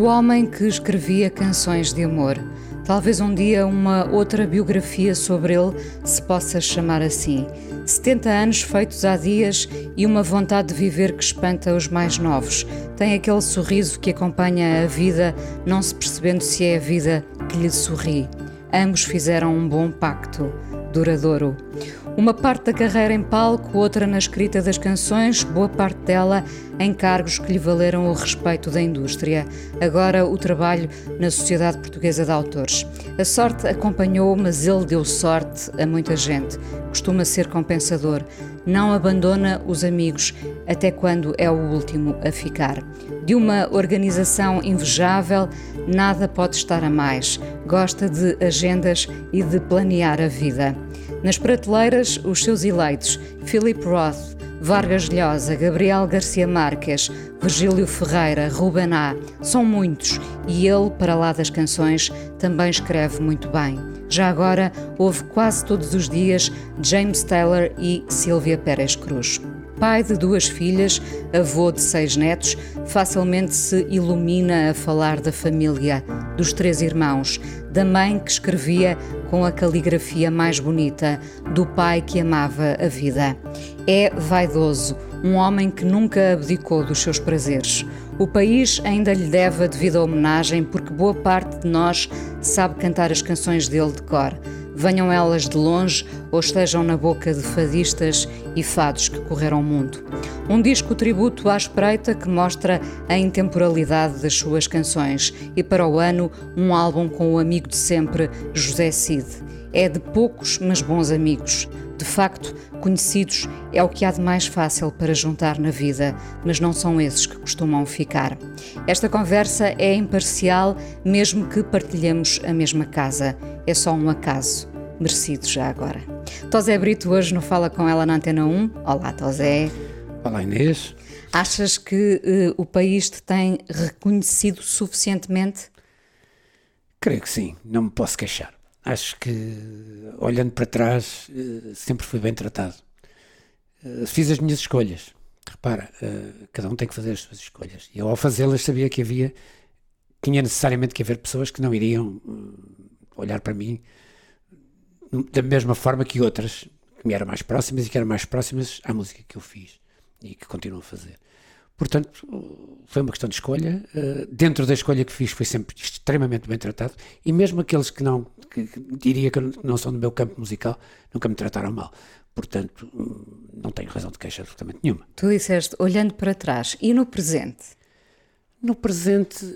O homem que escrevia canções de amor. Talvez um dia uma outra biografia sobre ele se possa chamar assim. 70 anos feitos há dias e uma vontade de viver que espanta os mais novos. Tem aquele sorriso que acompanha a vida, não se percebendo se é a vida que lhe sorri. Ambos fizeram um bom pacto, duradouro. Uma parte da carreira em palco, outra na escrita das canções, boa parte dela em cargos que lhe valeram o respeito da indústria. Agora o trabalho na Sociedade Portuguesa de Autores. A sorte acompanhou, mas ele deu sorte a muita gente. Costuma ser compensador. Não abandona os amigos até quando é o último a ficar. De uma organização invejável, nada pode estar a mais. Gosta de agendas e de planear a vida. Nas prateleiras, os seus eleitos: Philip Roth, Vargas Llosa, Gabriel Garcia Marques, Virgílio Ferreira, Ruben A. São muitos e ele, para lá das canções, também escreve muito bem. Já agora, ouve quase todos os dias James Taylor e Silvia Pérez Cruz. Pai de duas filhas, avô de seis netos, facilmente se ilumina a falar da família, dos três irmãos, da mãe que escrevia com a caligrafia mais bonita, do pai que amava a vida. É vaidoso, um homem que nunca abdicou dos seus prazeres. O país ainda lhe deve a devida homenagem porque boa parte de nós sabe cantar as canções dele de cor venham elas de longe ou estejam na boca de fadistas e fados que correram o mundo. Um disco tributo à espreita que mostra a intemporalidade das suas canções e para o ano um álbum com o amigo de sempre, José Cid. É de poucos, mas bons amigos. De facto, conhecidos é o que há de mais fácil para juntar na vida, mas não são esses que costumam ficar. Esta conversa é imparcial, mesmo que partilhemos a mesma casa. É só um acaso merecido já agora. Tosé Brito hoje não fala com ela na Antena 1. Olá, Tosé. Olá, Inês. Achas que uh, o país te tem reconhecido suficientemente? Creio que sim, não me posso queixar. Acho que, olhando para trás, uh, sempre fui bem tratado. Uh, fiz as minhas escolhas. Repara, cada um tem que fazer as suas escolhas. E eu, ao fazê-las, sabia que havia, tinha necessariamente que haver pessoas que não iriam olhar para mim da mesma forma que outras que me eram mais próximas e que eram mais próximas à música que eu fiz e que continuo a fazer. Portanto, foi uma questão de escolha. Uh, dentro da escolha que fiz, foi sempre extremamente bem tratado. E mesmo aqueles que não, que, diria que não são do meu campo musical, nunca me trataram mal. Portanto, hum, não tenho razão de queixa absolutamente nenhuma. Tu disseste, olhando para trás, e no presente? No presente.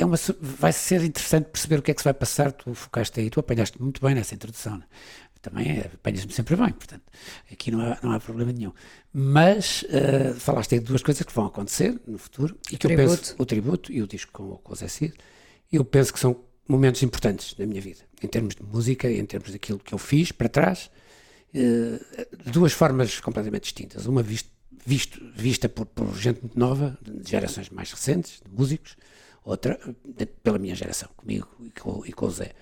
É uma, vai ser interessante perceber o que é que se vai passar. Tu focaste aí, tu apanhaste muito bem nessa introdução. Né? Também é, apanhas-me sempre bem, portanto, aqui não há, não há problema nenhum. Mas uh, falaste aí de duas coisas que vão acontecer no futuro e que tributo. eu penso, o tributo e o disco com, com o Zé Cid, eu penso que são momentos importantes na minha vida, em termos de música, em termos daquilo que eu fiz para trás, uh, duas formas completamente distintas. Uma visto, visto, vista por, por gente muito nova, de gerações mais recentes, de músicos, outra pela minha geração, comigo e com, e com o Zé,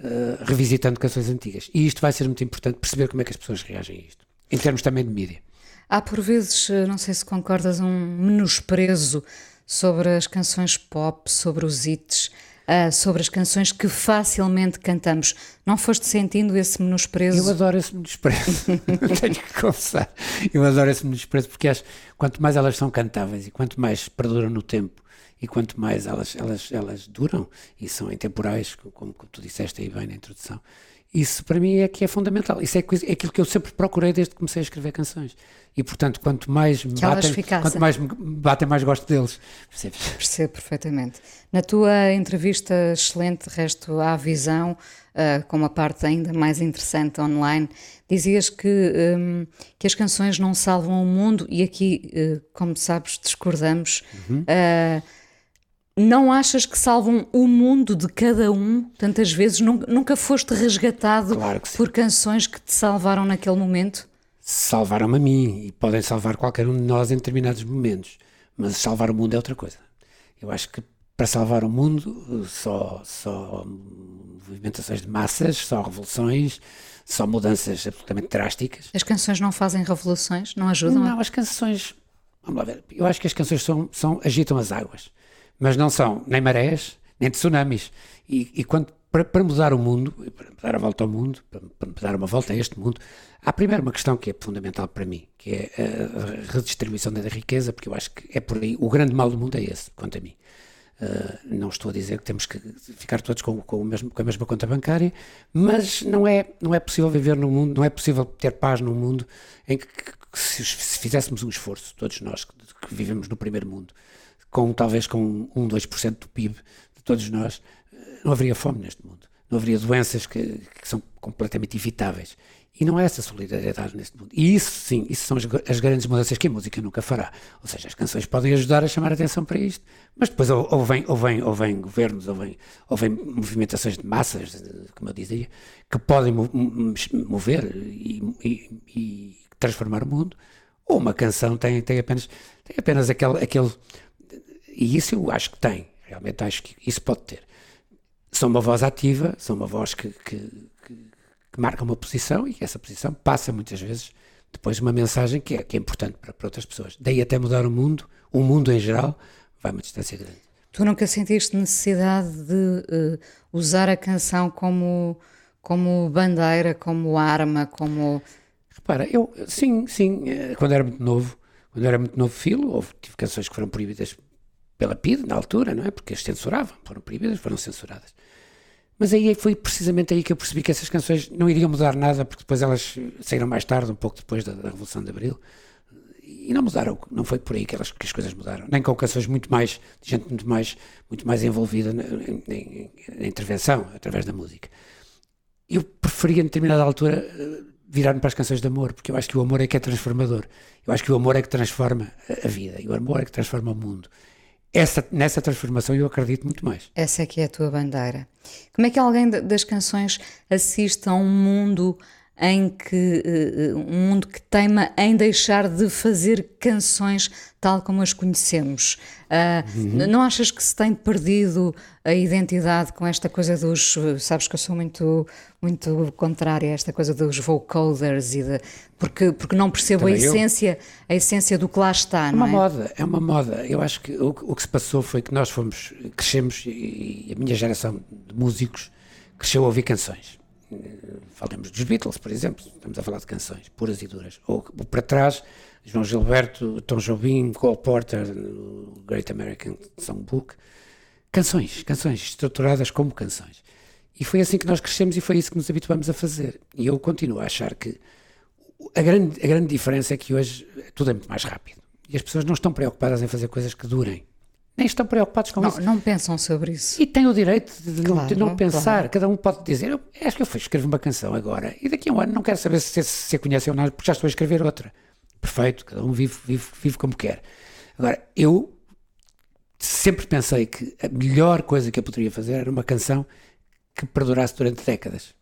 uh, revisitando canções antigas. E isto vai ser muito importante perceber como é que as pessoas reagem a isto, em termos também de mídia. Há por vezes, eh, não sei se concordas, um menosprezo sobre as canções pop, sobre os hits, uh, sobre as canções que facilmente cantamos. Não foste sentindo esse menosprezo? Eu adoro esse menosprezo, tenho que confessar. Eu adoro esse menosprezo porque acho quanto mais elas são cantáveis e quanto mais perduram no tempo e quanto mais elas, elas, elas duram e são intemporais, como, como tu disseste aí bem na introdução, isso para mim é que é fundamental. Isso é, coisa, é aquilo que eu sempre procurei desde que comecei a escrever canções. E portanto, quanto mais me batem, quanto mais me batem, mais gosto deles. Percebes? Percebo perfeitamente. Na tua entrevista excelente, resto à visão, uh, com uma parte ainda mais interessante online, dizias que, um, que as canções não salvam o mundo, e aqui, uh, como sabes, discordamos. Uhum. Uh, não achas que salvam o mundo de cada um? Tantas vezes nunca foste resgatado claro por canções que te salvaram naquele momento? Salvaram-me a mim e podem salvar qualquer um de nós em determinados momentos, mas salvar o mundo é outra coisa. Eu acho que para salvar o mundo só, só movimentações de massas, só revoluções, só mudanças absolutamente drásticas. As canções não fazem revoluções? Não ajudam? Não, as canções. Vamos lá ver. Eu acho que as canções são, são agitam as águas mas não são nem marés, nem tsunamis. E, e quando, para, para, mudar o mundo, para dar a volta ao mundo, para, para dar uma volta a este mundo, há primeiro uma questão que é fundamental para mim, que é a redistribuição da riqueza, porque eu acho que é por aí, o grande mal do mundo é esse, quanto a mim. Uh, não estou a dizer que temos que ficar todos com, com, mesmo, com, a mesma conta bancária, mas não é, não é possível viver num mundo, não é possível ter paz num mundo em que, que, que se, se, fizéssemos um esforço, todos nós que, que vivemos no primeiro mundo, com talvez com 1, 2% do PIB de todos nós, eh, não haveria fome neste mundo. Não haveria doenças que, que são completamente evitáveis. E não é essa solidariedade neste mundo. E isso, sim, isso são as, as, grandes mudanças que a música nunca fará. Ou seja, as canções podem ajudar a chamar a atenção para isto, mas depois ou, ou, vem, ou, vem, ou vem governos, ou vem, ou vem movimentações de massas, como eu dizia, que podem mover e, e, e transformar o mundo, ou uma canção tem, tem apenas, tem apenas aquele, aquele e isso eu acho que tem, realmente acho que isso pode ter. São uma voz ativa, são uma voz que, que, que, que marca uma posição e essa posição passa muitas vezes depois uma mensagem que é, que é importante para, para outras pessoas. Daí até mudar o mundo, o mundo em geral, vai uma distância grande. Tu nunca sentiste necessidade de uh, usar a canção como, como bandeira, como arma, como. Repara, eu, sim, sim, eh, quando era muito novo, quando era muito novo filo, houve, tive canções que foram proibidas pela PID, na altura, não é? Porque as censuravam, foram proibidas, foram censuradas. Mas aí foi precisamente aí que eu percebi que essas canções não iriam mudar nada, porque depois elas saíram mais tarde, um pouco depois da, da Revolução de Abril, e não mudaram, não foi por aí que, elas, que as coisas mudaram, nem com canções muito mais, de gente muito mais, muito mais envolvida na, na intervenção, através da música. Eu preferia, em determinada altura, virar-me para as canções de amor, porque eu acho que o amor é que é transformador. Eu acho que o amor é que transforma a vida, e o amor é que transforma o mundo essa, nessa transformação eu acredito muito mais. Essa é que é a tua bandeira. Como é que alguém das canções assiste a um mundo em que uh, um mundo que teima em deixar de fazer canções tal como as conhecemos. Uh, uhum. Não achas que se tem perdido a identidade com esta coisa dos. Sabes que eu sou muito, muito contrária a esta coisa dos vocoders e de, porque, porque não percebo a essência, a essência do que lá está. É uma é? moda, é uma moda. Eu acho que o, o que se passou foi que nós fomos, crescemos e a minha geração de músicos cresceu a ouvir canções falamos dos Beatles, por exemplo, estamos a falar de canções puras e duras. Ou, para trás, João Gilberto, Tom Jobim, Cole Porter, o Great American Songbook. Canções, canções estruturadas como canções. E foi assim que nós crescemos e foi isso que nos habituamos a fazer. E eu continuo a achar que a grande, a grande diferença é que hoje tudo é muito mais rápido. E as pessoas não estão preocupadas em fazer coisas que durem nem estão preocupados com não, isso. Não pensam sobre isso. E têm o direito de, claro, não, de não, pensar. Claro. Cada um pode dizer, eu acho que eu escrevo uma canção agora e daqui a um ano não quero saber se, se a conhece ou não, porque já estou a escrever outra. Perfeito, cada um vive, vive, vive como quer. Agora, eu sempre pensei que a melhor coisa que eu poderia fazer era uma canção que perdurasse durante décadas.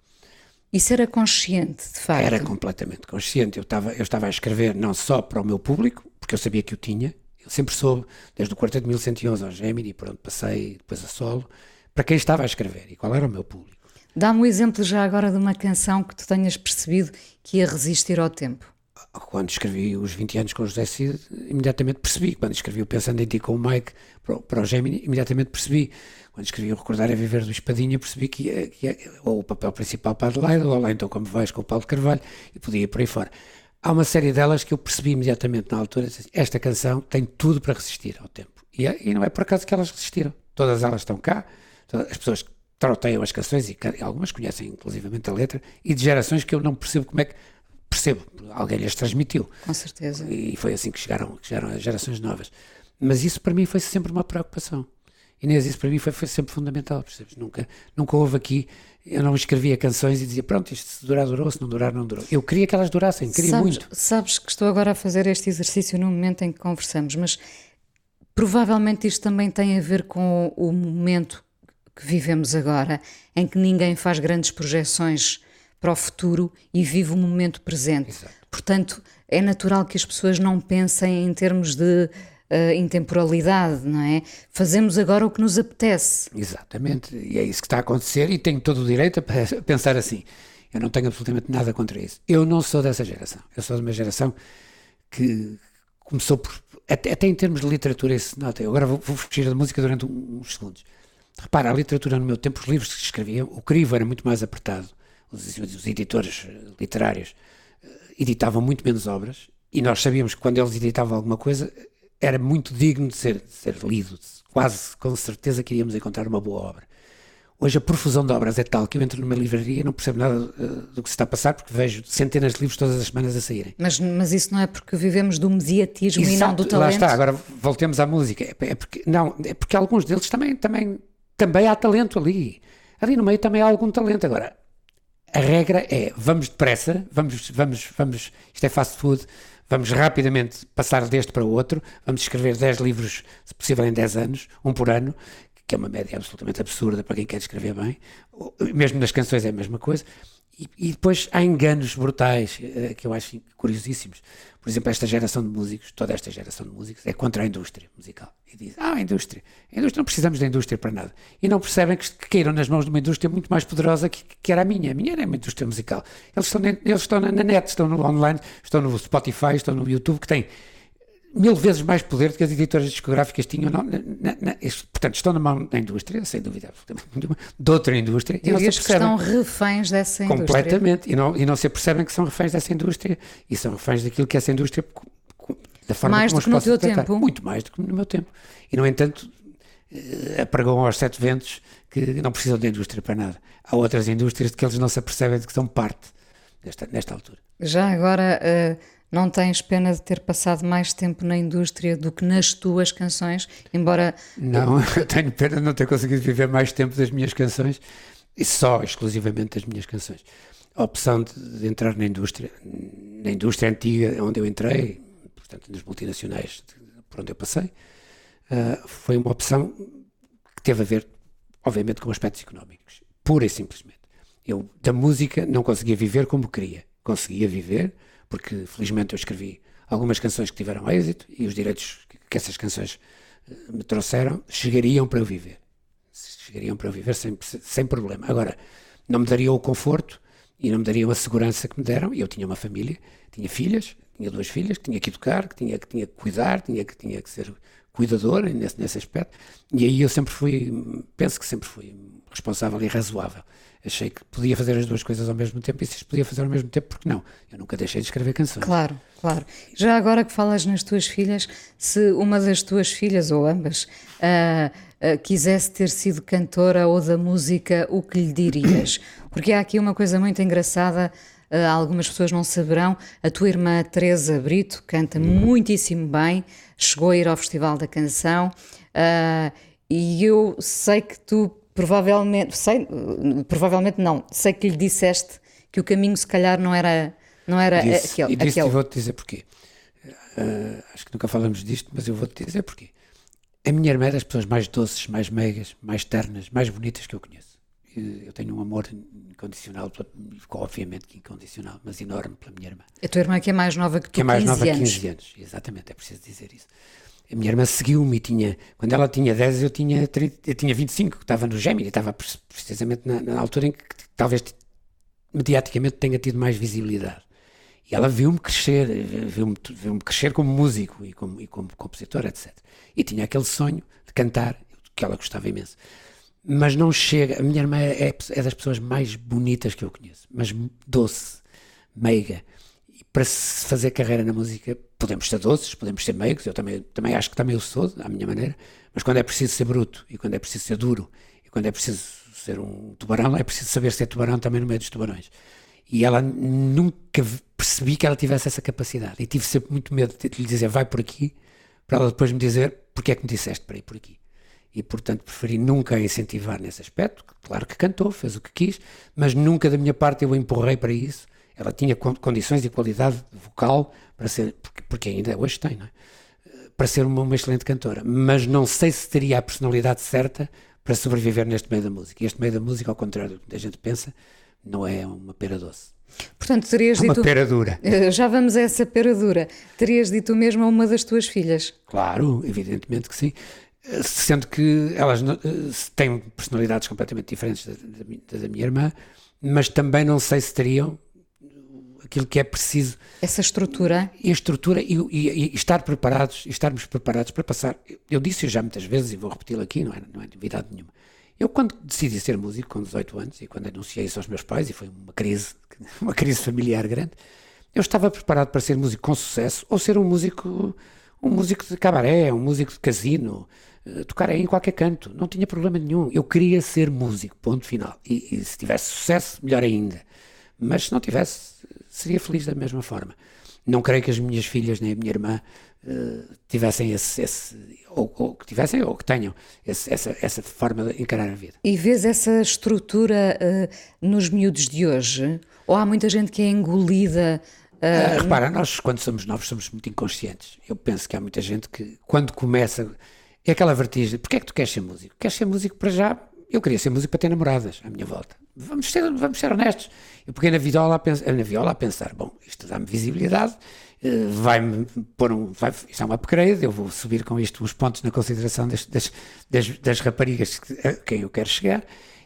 Isso era consciente, de facto? Era completamente consciente. Eu estava, eu estava a escrever não só para o meu público, porque eu sabia que o tinha, sempre soube, desde o quarteto de 1111 ao Gemini, por onde passei depois a solo, para quem estava a escrever e qual era o meu público. Dá-me um exemplo já agora de uma canção que tu tenhas percebido que ia resistir ao tempo. Quando escrevi os 20 anos com o José Cid, imediatamente percebi. Quando escrevi o Pensando em Ti com o Mike para o, para o Gemini, imediatamente percebi. Quando escrevi o Recordar a Viver do Espadinha, percebi que ia, que ia ou o papel principal para Adelaide, ou lá então como vais com o Paulo Carvalho, e podia ir por aí fora há uma série delas que eu percebi imediatamente na altura, esta canção tem tudo para resistir ao tempo. E, é, e não é por acaso que elas resistiram. Todas elas estão cá, todas, as pessoas troteiam as canções e, e algumas conhecem inclusivamente a letra, e de gerações que eu não percebo como é que percebo, alguém lhes transmitiu. Com certeza. E foi assim que chegaram, que chegaram as gerações novas. Mas isso para mim foi sempre uma preocupação. Inês, isso para mim foi, foi sempre fundamental, percebes? Nunca, nunca houve aqui eu não escrevia canções e dizia, pronto, isto se durar, durou, se não durar, não durou. Eu queria que elas durassem, queria sabes, muito. Sabes que estou agora a fazer este exercício no momento em que conversamos, mas Provavelmente isto também tem a ver com o momento que vivemos agora, em que ninguém faz grandes projeções para o futuro e vive o momento presente. Exato. Portanto, é natural que as pessoas não pensem em termos de uh, intemporalidade, não é? Fazemos agora o que nos apetece. Exatamente, e é isso que está a acontecer e tenho todo o direito a pensar assim. Eu não tenho absolutamente nada contra isso. Eu não sou dessa geração. Eu sou de uma geração que começou por. Até, até em termos de literatura, isso nota. Eu agora vou, vou fugir da música durante uns segundos. Repara, a literatura no meu tempo, os livros que escreviam, o crivo era muito mais apertado. Os, os editores literários eh, editavam muito menos obras e nós sabíamos que quando eles editavam alguma coisa era muito digno de ser, de ser lido. Quase com certeza que iríamos encontrar uma boa obra. Hoje a profusão de obras é tal que eu entro numa livraria e não percebo nada uh, do que se está a passar porque vejo centenas de livros todas as semanas a saírem. Mas, mas isso não é porque vivemos do mediatismo Exato, e não do talento? Lá está, agora voltemos à música. É, é, porque, não, é porque alguns deles também, também, também há talento ali. Ali no meio também há algum talento. Agora, a regra é vamos depressa, vamos, vamos, vamos, isto é fast food, vamos rapidamente passar deste para o outro, vamos escrever 10 livros, se possível em 10 anos, um por ano, que é uma média absolutamente absurda para quem quer escrever bem, mesmo nas canções é a mesma coisa, e, depois há enganos brutais uh, que eu acho curiosíssimos. Por exemplo, esta geração de músicos, toda esta geração de músicos, é contra a indústria musical. E diz: Ah, a indústria. A indústria não precisamos da indústria para nada. E não percebem que, caíram nas mãos de uma indústria muito mais poderosa que, que era a minha. A minha era uma indústria musical. Eles estão, eles estão na net, estão no online, estão no Spotify, estão no YouTube, que têm mil vezes mais poder do que as editoras discográficas tinham. Não, na, na, portanto, estão na mão da indústria, sem dúvida, de outra indústria. E, e estão reféns dessa indústria. Completamente. E não, e não se percebem que são reféns dessa indústria. E são reféns daquilo que essa indústria, da forma mais como do que no teu tratar. tempo. Muito mais do que no meu tempo. E, no entanto, eh, apregam aos sete ventos que não precisam da indústria para nada. Há outras indústrias de que eles não se apercebem de que são parte desta, nesta altura. Já agora. Uh não tens pena de ter passado mais tempo na indústria do que nas tuas canções, embora. Não, eu tenho pena de não ter conseguido viver mais tempo das minhas canções e só exclusivamente das minhas canções. A opção de, entrar na indústria, na indústria antiga onde eu entrei, portanto, nas multinacionais por onde eu passei, uh, foi uma opção que teve a ver, obviamente, com aspectos económicos, pura e simplesmente. Eu, da música, não conseguia viver como queria. Conseguia viver porque felizmente eu escrevi algumas canções que tiveram êxito e os direitos que essas canções eh, me trouxeram chegariam para eu viver. Chegariam para eu viver sem, sem problema. Agora, não me dariam o conforto e não me dariam a segurança que me deram. E eu tinha uma família, tinha filhas, tinha duas filhas que tinha que educar, que tinha que, tinha que cuidar, tinha que, tinha que ser cuidador nesse, nesse aspecto. E aí eu sempre fui, penso que sempre fui responsável e razoável achei que podia fazer as duas coisas ao mesmo tempo e se podia fazer ao mesmo tempo, porque não? Eu nunca deixei de escrever canções. Claro, claro. Já agora que falas nas tuas filhas, se uma das tuas filhas, ou ambas, uh, uh, quisesse ter sido cantora ou da música, o que lhe dirias? Porque há aqui uma coisa muito engraçada. Uh, algumas pessoas não saberão, a tua irmã Teresa Brito canta muitíssimo bem, chegou a ir ao Festival da Canção uh, e eu sei que tu provavelmente, sei, provavelmente não, sei que lhe disseste que o caminho se calhar não era, não era disse, aquele. E disse aquele. vou-te dizer porquê. Uh, acho que nunca falamos disto, mas eu vou-te dizer porquê. A minha irmã é das pessoas mais doces, mais meigas, mais ternas, mais bonitas que eu conheço. Eu tenho um amor incondicional, obviamente que incondicional, mas enorme pela minha irmã. A tua irmã que é mais nova que tu, que é mais nova que 15 anos. Exatamente, é preciso dizer isso a minha irmã seguiu-me e tinha, quando ela tinha 10, eu tinha, 30, eu tinha 25, estava no Gemini, estava precisamente na, na, altura em que talvez mediaticamente tenha tido mais visibilidade. E ela viu-me crescer, viu-me viu crescer como músico e como, e como compositor, etc. E tinha aquele sonho de cantar, que ela gostava imenso. Mas não chega, a minha irmã é, é das pessoas mais bonitas que eu conheço, mas doce, meiga para se fazer carreira na música, podemos ser doces, podemos ser meigos, eu também, também acho que também o sou, à minha maneira, mas quando é preciso ser bruto, e quando é preciso ser duro, e quando é preciso ser um tubarão, é preciso saber ser tubarão também no meio dos tubarões. E ela nunca percebi que ela tivesse essa capacidade, e tive sempre muito medo de lhe dizer vai por aqui, para ela depois me dizer porque é que me disseste para ir por aqui. E portanto preferi nunca incentivar nesse aspecto, claro que cantou, fez o que quis, mas nunca da minha parte eu a empurrei para isso, ela tinha condições e qualidade vocal para ser, porque, ainda hoje tem, não é? para ser uma, uma excelente cantora, mas não sei se teria a personalidade certa para sobreviver neste meio da música. E este meio da música, ao contrário do que a gente pensa, não é uma pera doce. Portanto, terias É uma dito. pera dura. Eh, Já vamos a essa pera dura. Terias dito mesmo a uma das tuas filhas. Claro, evidentemente que sim. Eh, Sendo que elas eh, têm personalidades completamente diferentes da, da mi- da da minha irmã, mas também não sei se teriam aquilo que é preciso Essa estrutura. e a estrutura e, e- e estar preparados, e estarmos preparados para passar. Eu, disse já muitas vezes e vou repeti-lo aqui, não é, não é novidade nenhuma. Eu, quando decidi ser músico, com 18 anos, e quando anunciei isso aos meus pais, e foi uma crise, uma crise familiar grande, eu estava preparado para ser músico com sucesso ou ser um músico, um músico de cabaré, um músico de casino, tocar aí em qualquer canto. Não tinha problema nenhum. Eu queria ser músico, ponto final. E, e se tivesse sucesso, melhor ainda. Mas se não tivesse, seria feliz da mesma forma. Não creio que as minhas filhas nem a minha irmã eh, tivessem esse, esse- ou, ou que tivessem ou que tenham esse- essa, essa forma de encarar a vida. E vês essa estrutura eh, nos miúdos de hoje? Ou há muita gente que é engolida? eh, Ah, repara, nós quando somos novos somos muito inconscientes. Eu penso que há muita gente que quando começa é aquela vertigem. Porquê é que tu queres ser músico? Queres ser músico para já? Eu queria ser músico para ter namoradas à minha volta. Vamos ser, vamos ser honestos. Eu peguei na viola a, na viola a pensar, bom, isto dá-me visibilidade, eh, vai-me pôr um, vai, isto é um upgrade, eu vou subir com isto os pontos na consideração das, das, das, das raparigas a quem eu quero chegar.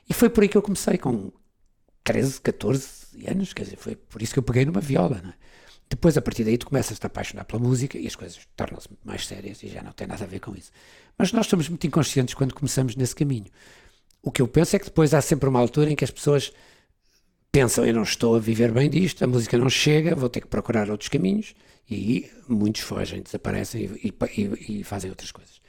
E foi por aí que eu comecei, com 13, 14 anos, quer dizer, foi por isso que eu peguei numa viola, não é? Depois, a partir daí, tu começas a te apaixonar pela música e as coisas tornam-se mais sérias e já não tem nada a ver com isso. Mas nós somos muito inconscientes quando começamos nesse caminho. O que eu penso é que depois há sempre uma altura em que as pessoas pensam, eu não estou a viver bem disto, a música não chega, vou ter que procurar outros caminhos e muitos fogem, desaparecem e, e- e- fazem outras coisas.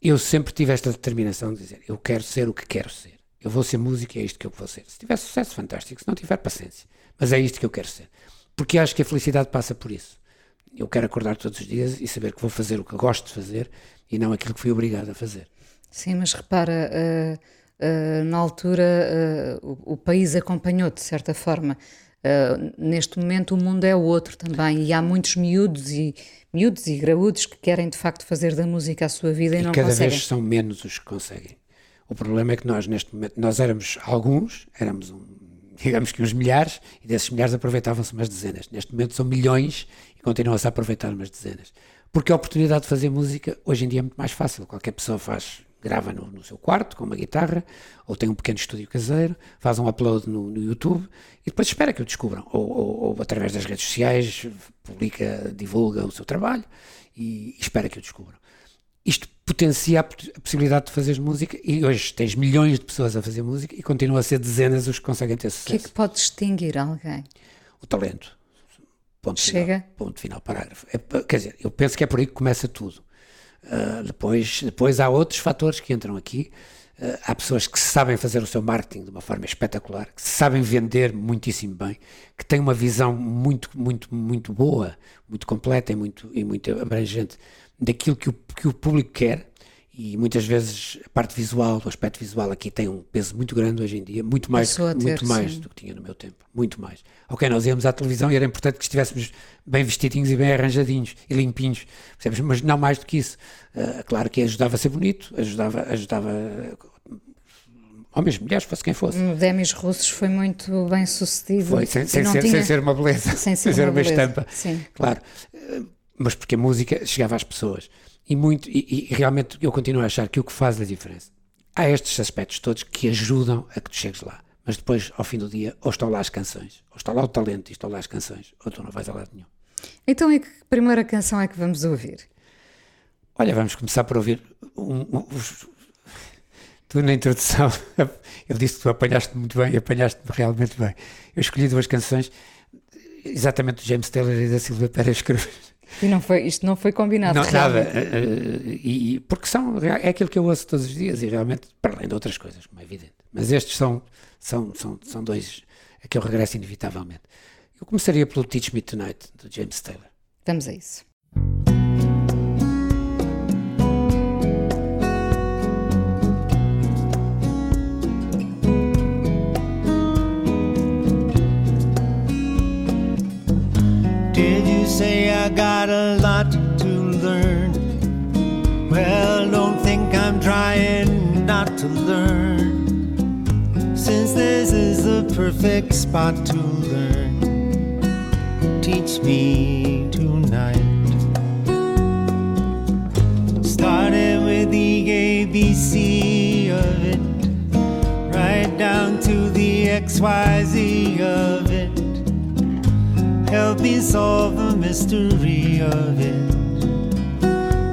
Eu sempre tive esta determinação de dizer, eu quero ser o que quero ser. Eu vou ser músico e é isto que eu vou ser. Se tiver sucesso, fantástico. Se não tiver, paciência. Mas é isto que eu quero ser. Porque acho que a felicidade passa por isso. Eu quero acordar todos os dias e saber que vou fazer o que gosto de fazer e não aquilo que fui obrigado a fazer. Sim, mas repara, eh, eh, na altura eh, o, o país acompanhou de certa forma. Neste momento o mundo é outro também e há muitos miúdos e miúdos e graúdos que querem de facto fazer da música a sua vida e, E não cada conseguem. vez são menos os que conseguem. O problema é que nós, neste momento, nós éramos alguns, éramos, um, digamos que uns milhares, e desses milhares aproveitavam-se umas dezenas. Neste momento são milhões e continuam-se a aproveitar umas dezenas. Porque a oportunidade de fazer música hoje em dia é muito mais fácil. Qualquer pessoa faz, grava no, no seu quarto com uma guitarra, ou tem um pequeno estúdio caseiro, faz um upload no, no YouTube e depois espera que o descubram. Ou, ou- ou através das redes sociais, publica, divulga o seu trabalho e espera que o descubram isto potencia a, possibilidade de fazer música e hoje tens milhões de pessoas a fazer música e continua a ser dezenas os que conseguem ter O que é sucesso. que pode distinguir alguém? O talento. Ponto Chega. Final, ponto final, parágrafo. É quer dizer, eu penso que é por aí que começa tudo. Ah, depois, depois há outros fatores que entram aqui. Ah, há pessoas que sabem fazer o seu marketing de uma forma espetacular, que sabem vender muitíssimo bem, que têm uma visão muito, muito, muito boa, muito completa e muito, e muito abrangente daquilo que o, que o público quer. E muitas vezes a parte visual, o aspecto visual aqui tem um peso muito grande hoje em dia, muito mais, ter, muito mais sim. do que tinha no meu tempo, muito mais. Ok, nós íamos à televisão e era importante que estivéssemos bem vestidinhos e bem arranjadinhos e limpinhos, percebes? mas não mais do que isso. Ah, claro que ajudava a ser bonito, ajudava, ajudava homens, mulheres, fosse quem fosse. O Demis Russos foi muito bem sucedido. Foi, sem, sem ser, tinha- sem ser uma beleza, sem ser uma uma, beleza, estampa. sim. Claro, Eh, mas porque a música chegava às pessoas. E, muito, e, e realmente eu continuo a achar que o que faz a diferença. Há estes aspectos todos que ajudam a que tu chegues lá. Mas depois, ao fim do dia, ou estão lá as canções, ou está lá o talento e estão lá as canções, ou tu não vais a lado nenhum. Então, e que primeira canção é que vamos ouvir? Olha, vamos começar por ouvir um, um, os- Tu na introdução, eu disse que tu apanhaste muito bem e apanhaste-me realmente bem. Eu escolhi duas canções, exatamente do James Taylor e da Silvia Pérez Cruz. E não foi, isto não foi combinado. Não, nada, eh, eh, e, e- porque são, é aquilo que eu ouço todos os dias e realmente, para além de outras coisas, como é evidente. Mas estes são, são, são, são dois a que eu regresso inevitavelmente. Eu começaria pelo Teach Me Tonight, do James Taylor. Vamos a isso. Got a lot to learn? Well, don't think I'm trying not to learn. Since this is the perfect spot to learn, teach me tonight. Starting with the ABC of it, right down to the XYZ of it. Help me solve the mystery of it.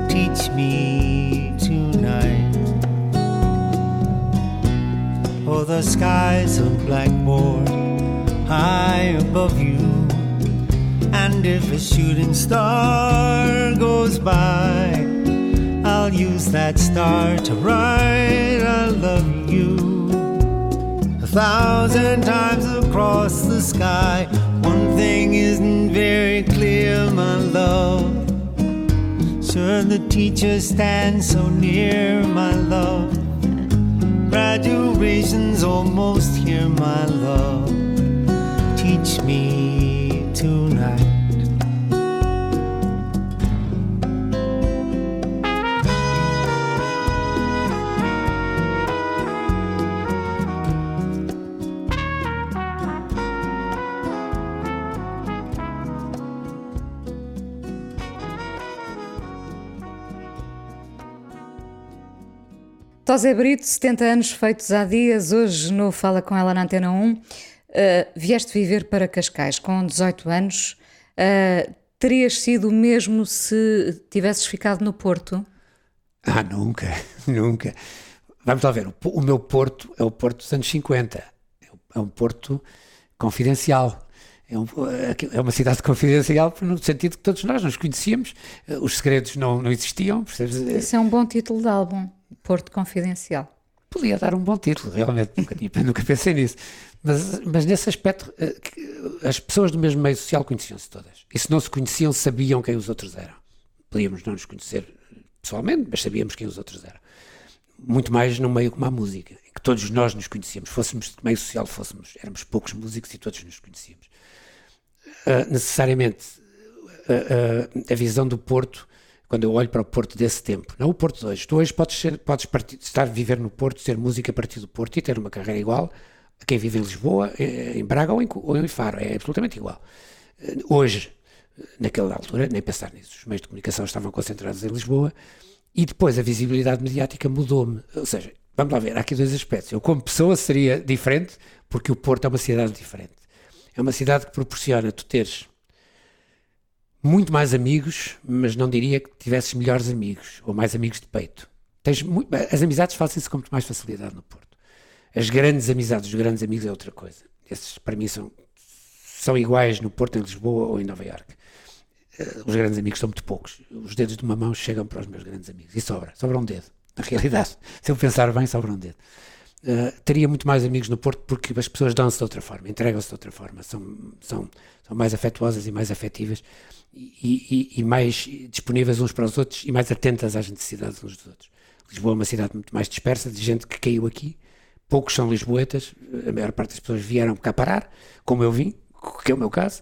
Teach me tonight. Oh, the sky's a blackboard high above you. And if a shooting star goes by, I'll use that star to write I love you. A thousand times across the sky, one thing isn't very clear, my love. Should the teacher stand so near, my love? Graduation's almost here, my love. Teach me Tosé Brito, 70 anos feitos há dias, hoje no Fala Com Ela na Antena 1. Uh, vieste viver para Cascais com 18 anos. Uh, terias sido o mesmo se tivesses ficado no Porto? Ah, nunca, nunca. Vamos lá ver, o, o meu Porto é o Porto dos anos 50. É um Porto confidencial. É, um, é, uma cidade confidencial no sentido que todos nós nos conhecíamos, os segredos não, não existiam. Percebes? Isso é um bom título de álbum. Porto Confidencial. Podia dar um bom título, realmente, nunca, nunca pensei nisso. Mas, mas nesse aspecto, as pessoas do mesmo meio social conheciam-se todas. E se não se conheciam, sabiam quem os outros eram. Podíamos não nos conhecer pessoalmente, mas sabíamos quem os outros eram. Muito mais num meio como a música, em que todos nós nos conhecíamos. Fôssemos de meio social, fôssemos, éramos poucos músicos e todos nos conhecíamos. Uh, necessariamente, uh, uh, a visão do Porto quando eu olho para o Porto desse tempo, não o Porto de hoje. Tu hoje podes, ser, podes partir, estar viver no Porto, ser música a partir do Porto e ter uma carreira igual a quem vive em Lisboa, eh, em Braga ou em, ou em Faro. É absolutamente igual. Eh, hoje, naquela altura, nem pensar nisso. Os meios de comunicação estavam concentrados em Lisboa e depois a visibilidade mediática mudou-me. Ou seja, vamos lá ver, há aqui dois aspectos. Eu, como pessoa, seria diferente porque o Porto é uma cidade diferente. É uma cidade que proporciona tu teres muito mais amigos, mas não diria que tivesses melhores amigos ou mais amigos de peito. Tens muito, as amizades fazem-se com muito mais facilidade no Porto. As grandes amizades, os grandes amigos é outra coisa. Esses, para mim, são, são iguais no Porto, em Lisboa ou em Nova Iorque. Uh, os grandes amigos são muito poucos. Os dedos de uma mão chegam para os meus grandes amigos. E sobra, sobra um dedo. Na realidade, se eu pensar bem, sobra um dedo. Uh, teria muito mais amigos no Porto porque as pessoas dão-se de outra forma, entregam-se de outra forma, são, são, são mais afetuosas e mais afetivas e, e, e, mais disponíveis uns para os outros e mais atentas às necessidades uns dos outros. Lisboa é uma cidade muito mais dispersa, de gente que caiu aqui, poucos são lisboetas, a maior parte das pessoas vieram cá parar, como eu vim, que é o meu caso,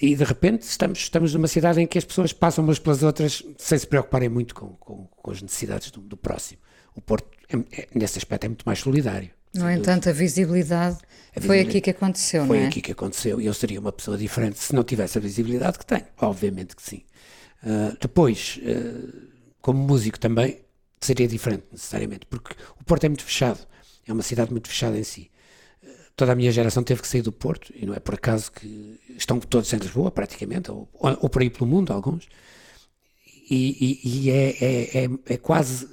e de repente estamos, estamos numa cidade em que as pessoas passam umas pelas outras sem se preocuparem muito com, com, com as necessidades do, do, próximo. O Porto, é, é, nesse aspecto, é muito mais solidário. No entanto, a visibilidade, a visibilidade foi aqui que aconteceu, foi não é? Foi aqui que aconteceu e eu seria uma pessoa diferente se não tivesse a visibilidade que tenho. Obviamente que sim. Uh, depois, uh, como músico também, seria diferente necessariamente, porque o Porto é muito fechado. É uma cidade muito fechada em si. Uh, toda a minha geração teve que sair do Porto e não é por acaso que estão todos em Lisboa, praticamente, ou, ou por aí pelo mundo, alguns. E, e, é, é, é, é quase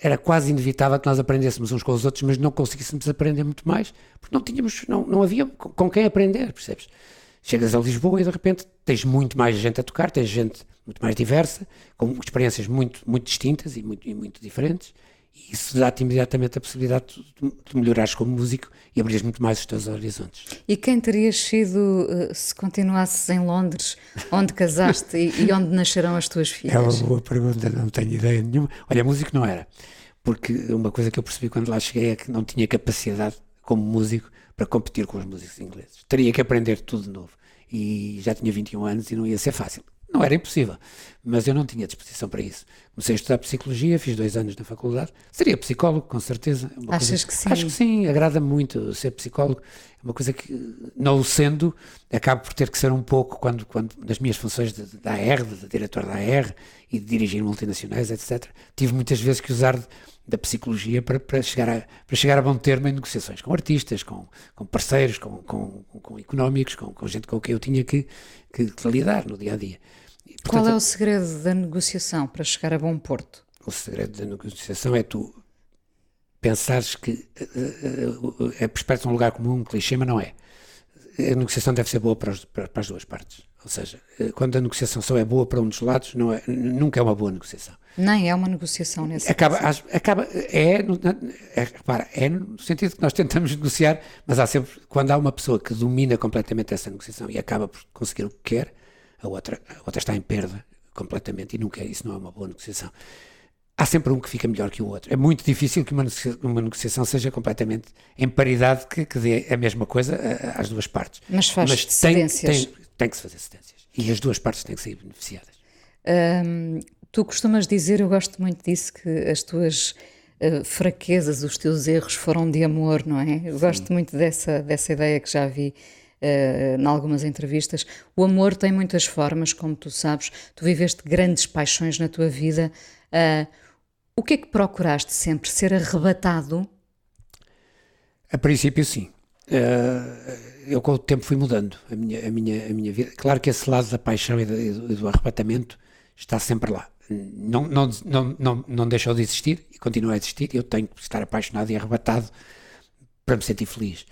era quase inevitável que nós aprendêssemos uns com os outros, mas não conseguíssemos aprender muito mais, porque não tínhamos, não, não havia com quem aprender, percebes? Chegas a Lisboa e de repente tens muito mais gente a tocar, tens gente muito mais diversa, com experiências muito, muito distintas e muito, e muito diferentes, isso dá-te imediatamente a possibilidade de, de melhorares como músico e abrires muito mais os teus horizontes. E quem terias sido uh, se continuasses em Londres, onde casaste e, e, onde nasceram as tuas filhas? É uma boa pergunta, não tenho ideia nenhuma. Olha, músico não era, porque uma coisa que eu percebi quando lá cheguei é que não tinha capacidade como músico para competir com os músicos ingleses. Teria que aprender tudo de novo. E já tinha 21 anos e não ia ser fácil. Não era impossível, mas eu não tinha disposição para isso. Comecei a estudar psicologia, fiz dois anos na faculdade. Seria psicólogo, com certeza. Uma Achas coisa... que sim? Acho que sim, agrada-me muito ser psicólogo. É uma coisa que, não o sendo, acabo por ter que ser um pouco, quando, ququando nas minhas funções de, da AR, de, de diretor da AR e de dirigir multinacionais, etc., tive muitas vezes que usar da psicologia para, para, chegar a, para chegar a bom termo em negociações com artistas, com, com parceiros, com, com, com económicos, com, com gente com quem eu tinha que, que, lidar no dia a dia. Portanto, Qual é o segredo da negociação para chegar a bom porto? O segredo da negociação é tu pensares que uh, uh, é perto um lugar comum, um clichê, mas não é. A negociação deve ser boa para, os, para, para, as duas partes. Ou seja, quando a negociação só é boa para um dos lados, não é, nunca é uma boa negociação. Nem é uma negociação nesse acaba, caso. acaba é, é, repara, é no sentido que nós tentamos negociar, mas há sempre, quando há uma pessoa que domina completamente essa negociação e acaba por conseguir o que quer, a outra, a outra está em perda completamente e nunca isso não é uma boa negociação. Há sempre um que fica melhor que o outro. É muito difícil que uma, uma negociação seja completamente em paridade, que, que dê a mesma coisa às duas partes. Mas faz Mas tem, tem, tem, que se fazer cedências. E as duas partes têm que sair beneficiadas. Hum, tu costumas dizer, eu gosto muito disso, que as tuas uh, fraquezas, os teus erros foram de amor, não é? Eu Sim. gosto muito dessa, dessa ideia que já vi uh, em algumas entrevistas. O amor tem muitas formas, como tu sabes. Tu viveste grandes paixões na tua vida. Uh, o que é que procuraste sempre? Ser arrebatado? A princípio, sim. Uh, eu com o tempo fui mudando a minha, a minha, a minha vida. Claro que esse lado da paixão e do, arrebatamento está sempre lá. Não, não, não, não, não deixou de existir e continua a existir. Eu tenho que estar apaixonado e arrebatado para me sentir feliz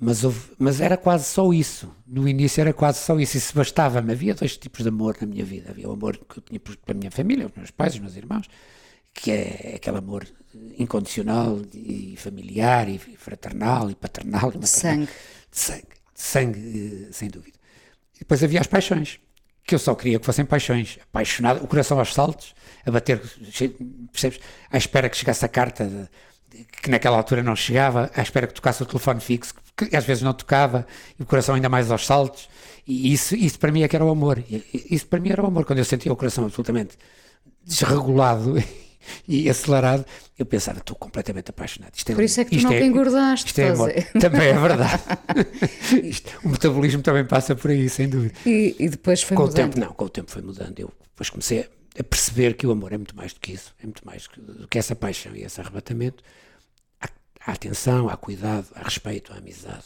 mas, houve, mas era quase só isso. No início era quase só isso. Isso bastava-me. Havia dois tipos de amor na minha vida. Havia o amor que eu tinha pela minha família, os meus pais, os meus irmãos, que é aquele amor incondicional e familiar e fraternal e paternal. De sangue. De sangue. De sangue, eh, sem dúvida. E depois havia as paixões, que eu só queria que fossem paixões. Apaixonado, o coração aos saltos, a bater, percebes? À espera que chegasse a carta de, que naquela altura não chegava, à espera que tocasse o telefone fixo, que às vezes não tocava, e o coração ainda mais aos saltos, e isso, isso para mim é que era o amor. Isso para mim era o amor. Quando eu sentia o coração absolutamente desregulado e acelerado, eu pensava, estou completamente apaixonado. Isto é, Por isso é que tu não é, engordaste. Isto é amor. Também é verdade. isto, o metabolismo também passa por aí, sem dúvida. E, e depois foi com mudando? O tempo, não, com o tempo foi mudando. Eu depois comecei a, perceber que o amor é muito mais do que isso, é muito mais do que essa paixão e esse arrebatamento há atenção, há cuidado, há respeito, há amizade.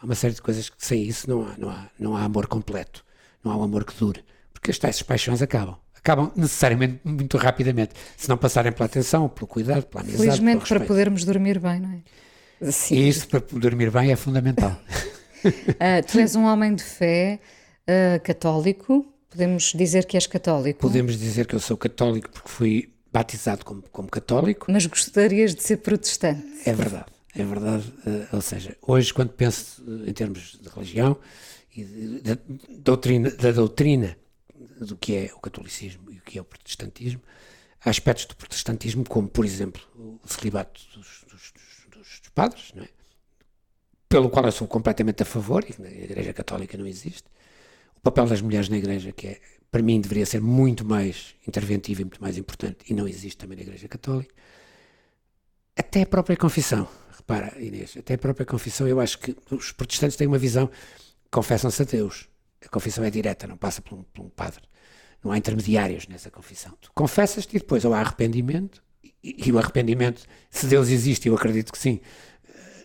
Há uma série de coisas que sem isso não há, não há, não há amor completo, não há um amor que dure, porque as tais paixões acabam. Acabam necessariamente muito rapidamente, se não passarem pela atenção, pelo cuidado, pela amizade. Felizmente para podermos dormir bem, não é? Sim. E isso para dormir bem é fundamental. uh, tu és um homem de fé uh, católico, podemos dizer que és católico? Podemos dizer que eu sou católico porque fui batizado como, como católico. Mas gostarias de ser protestante? É verdade, é verdade. Uh, ou seja, hoje, quando penso em termos de religião e da doutrina, da doutrina do que é o catolicismo e o que é o protestantismo, há aspectos do protestantismo, como, por exemplo, o celibato dos, dos, dos, dos padres, é? pelo qual eu sou completamente a favor, e na Igreja Católica não existe. O papel das mulheres na Igreja, que é para mim deveria ser muito mais interventivo e muito mais importante, e não existe também na Igreja Católica. Até a própria confissão, repara Inês, até a própria confissão, eu acho que os protestantes têm uma visão, confessam-se a Deus, a confissão é direta, não passa por um, por um padre, não há intermediários nessa confissão. Tu confessas-te e depois ou há arrependimento, e, e, o arrependimento, se Deus existe, eu acredito que sim,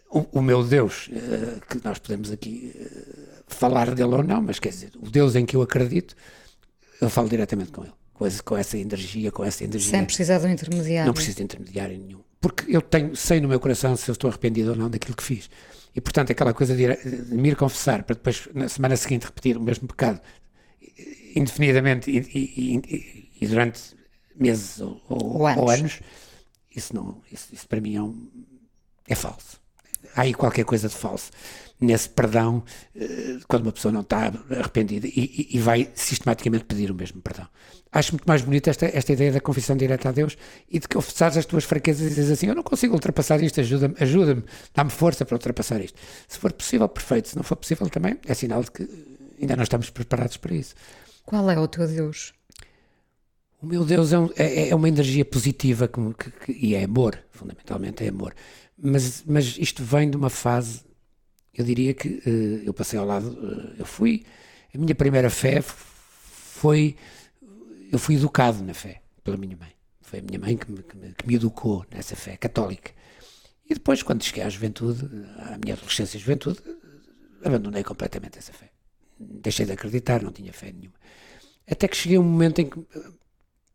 o, o meu Deus, uh, que nós podemos aqui uh, falar dele ou não, mas quer dizer, o Deus em que eu acredito, eu falo diretamente com ele, com, esse, com essa energia, com essa energia. Sem precisar de um intermediário. Não preciso de intermediário nenhum. Porque eu tenho, sei no meu coração se eu estou arrependido ou não daquilo que fiz. E portanto, aquela coisa de, ir, de me ir confessar para depois, na semana seguinte, repetir o mesmo pecado indefinidamente e, e, e, durante meses ou, ou, ou, anos. ou, anos. isso, não, isso, isso para mim é, um, é falso. Há aí qualquer coisa de falso nesse perdão uh, quando uma pessoa não está arrependida e, e, vai sistematicamente pedir o mesmo perdão. Acho muito mais bonita esta, esta ideia da confissão direta a Deus e de que confessares as tuas fraquezas e dizes assim: Eu não consigo ultrapassar isto, ajuda-me, ajuda-me, dá-me força para ultrapassar isto. Se for possível, perfeito. Se não for possível, também é sinal de que ainda não estamos preparados para isso. Qual é o teu Deus? O meu Deus é, um, é, é uma energia positiva que, que, que, e é amor, fundamentalmente é amor. Mas, mas isto vem de uma fase, eu diria que uh, eu passei ao lado, uh, eu fui, a minha primeira fé foi, eu fui educado na fé pela minha mãe. Foi a minha mãe que me, que me, me educou nessa fé católica. E depois, quando cheguei à juventude, à minha adolescência e juventude, abandonei completamente essa fé. Deixei de acreditar, não tinha fé nenhuma. Até que cheguei a um momento em que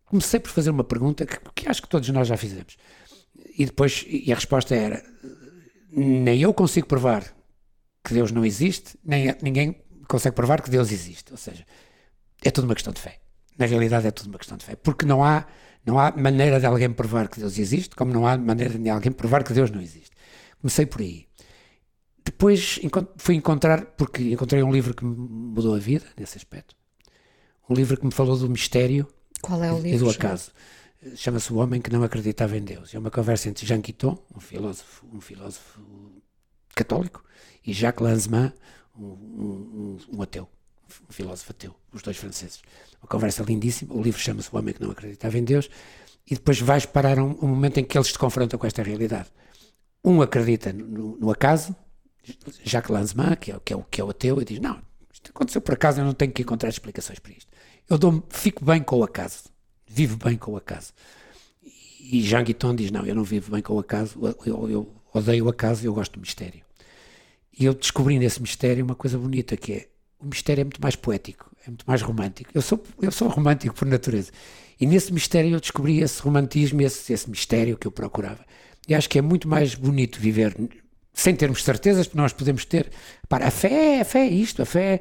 comecei por fazer uma pergunta que, que acho que todos nós já fizemos. E depois, e a resposta era: nem eu consigo provar que Deus não existe, nem ninguém consegue provar que Deus existe. Ou seja, é tudo uma questão de fé. Na realidade, é tudo uma questão de fé. Porque não há, não há maneira de alguém provar que Deus existe, como não há maneira de alguém provar que Deus não existe. Comecei por aí. Depois fui encontrar, porque encontrei um livro que me mudou a vida nesse aspecto. Um livro que me falou do mistério qual é o livro? E do acaso. Chama-se O Homem que Não Acreditava em Deus. É uma conversa entre Jean Guiton, um filósofo, um filósofo católico, e Jacques Lanzmann, um, um, um ateu, um filósofo ateu, os dois franceses. Uma conversa lindíssima. O livro chama-se O Homem que Não Acreditava em Deus. E depois vais parar um, um momento em que eles se confrontam com esta realidade. Um acredita no, no acaso, Jacques Lanzmann, que é, que, é, que é o ateu, e diz: Não, isto aconteceu por acaso, eu não tenho que encontrar explicações para isto. Eu dou fico bem com o acaso, vivo bem com o acaso. E Jean Guiton diz: Não, eu não vivo bem com o acaso, eu, eu odeio o acaso eu gosto do mistério. E eu descobri nesse mistério uma coisa bonita que é o mistério é muito mais poético, é muito mais romântico. Eu sou, eu sou romântico por natureza. E nesse mistério eu descobri esse romantismo, esse, esse mistério que eu procurava. E acho que é muito mais bonito viver sem termos certezas, porque nós podemos ter. Para, a fé, a fé é isto, a fé.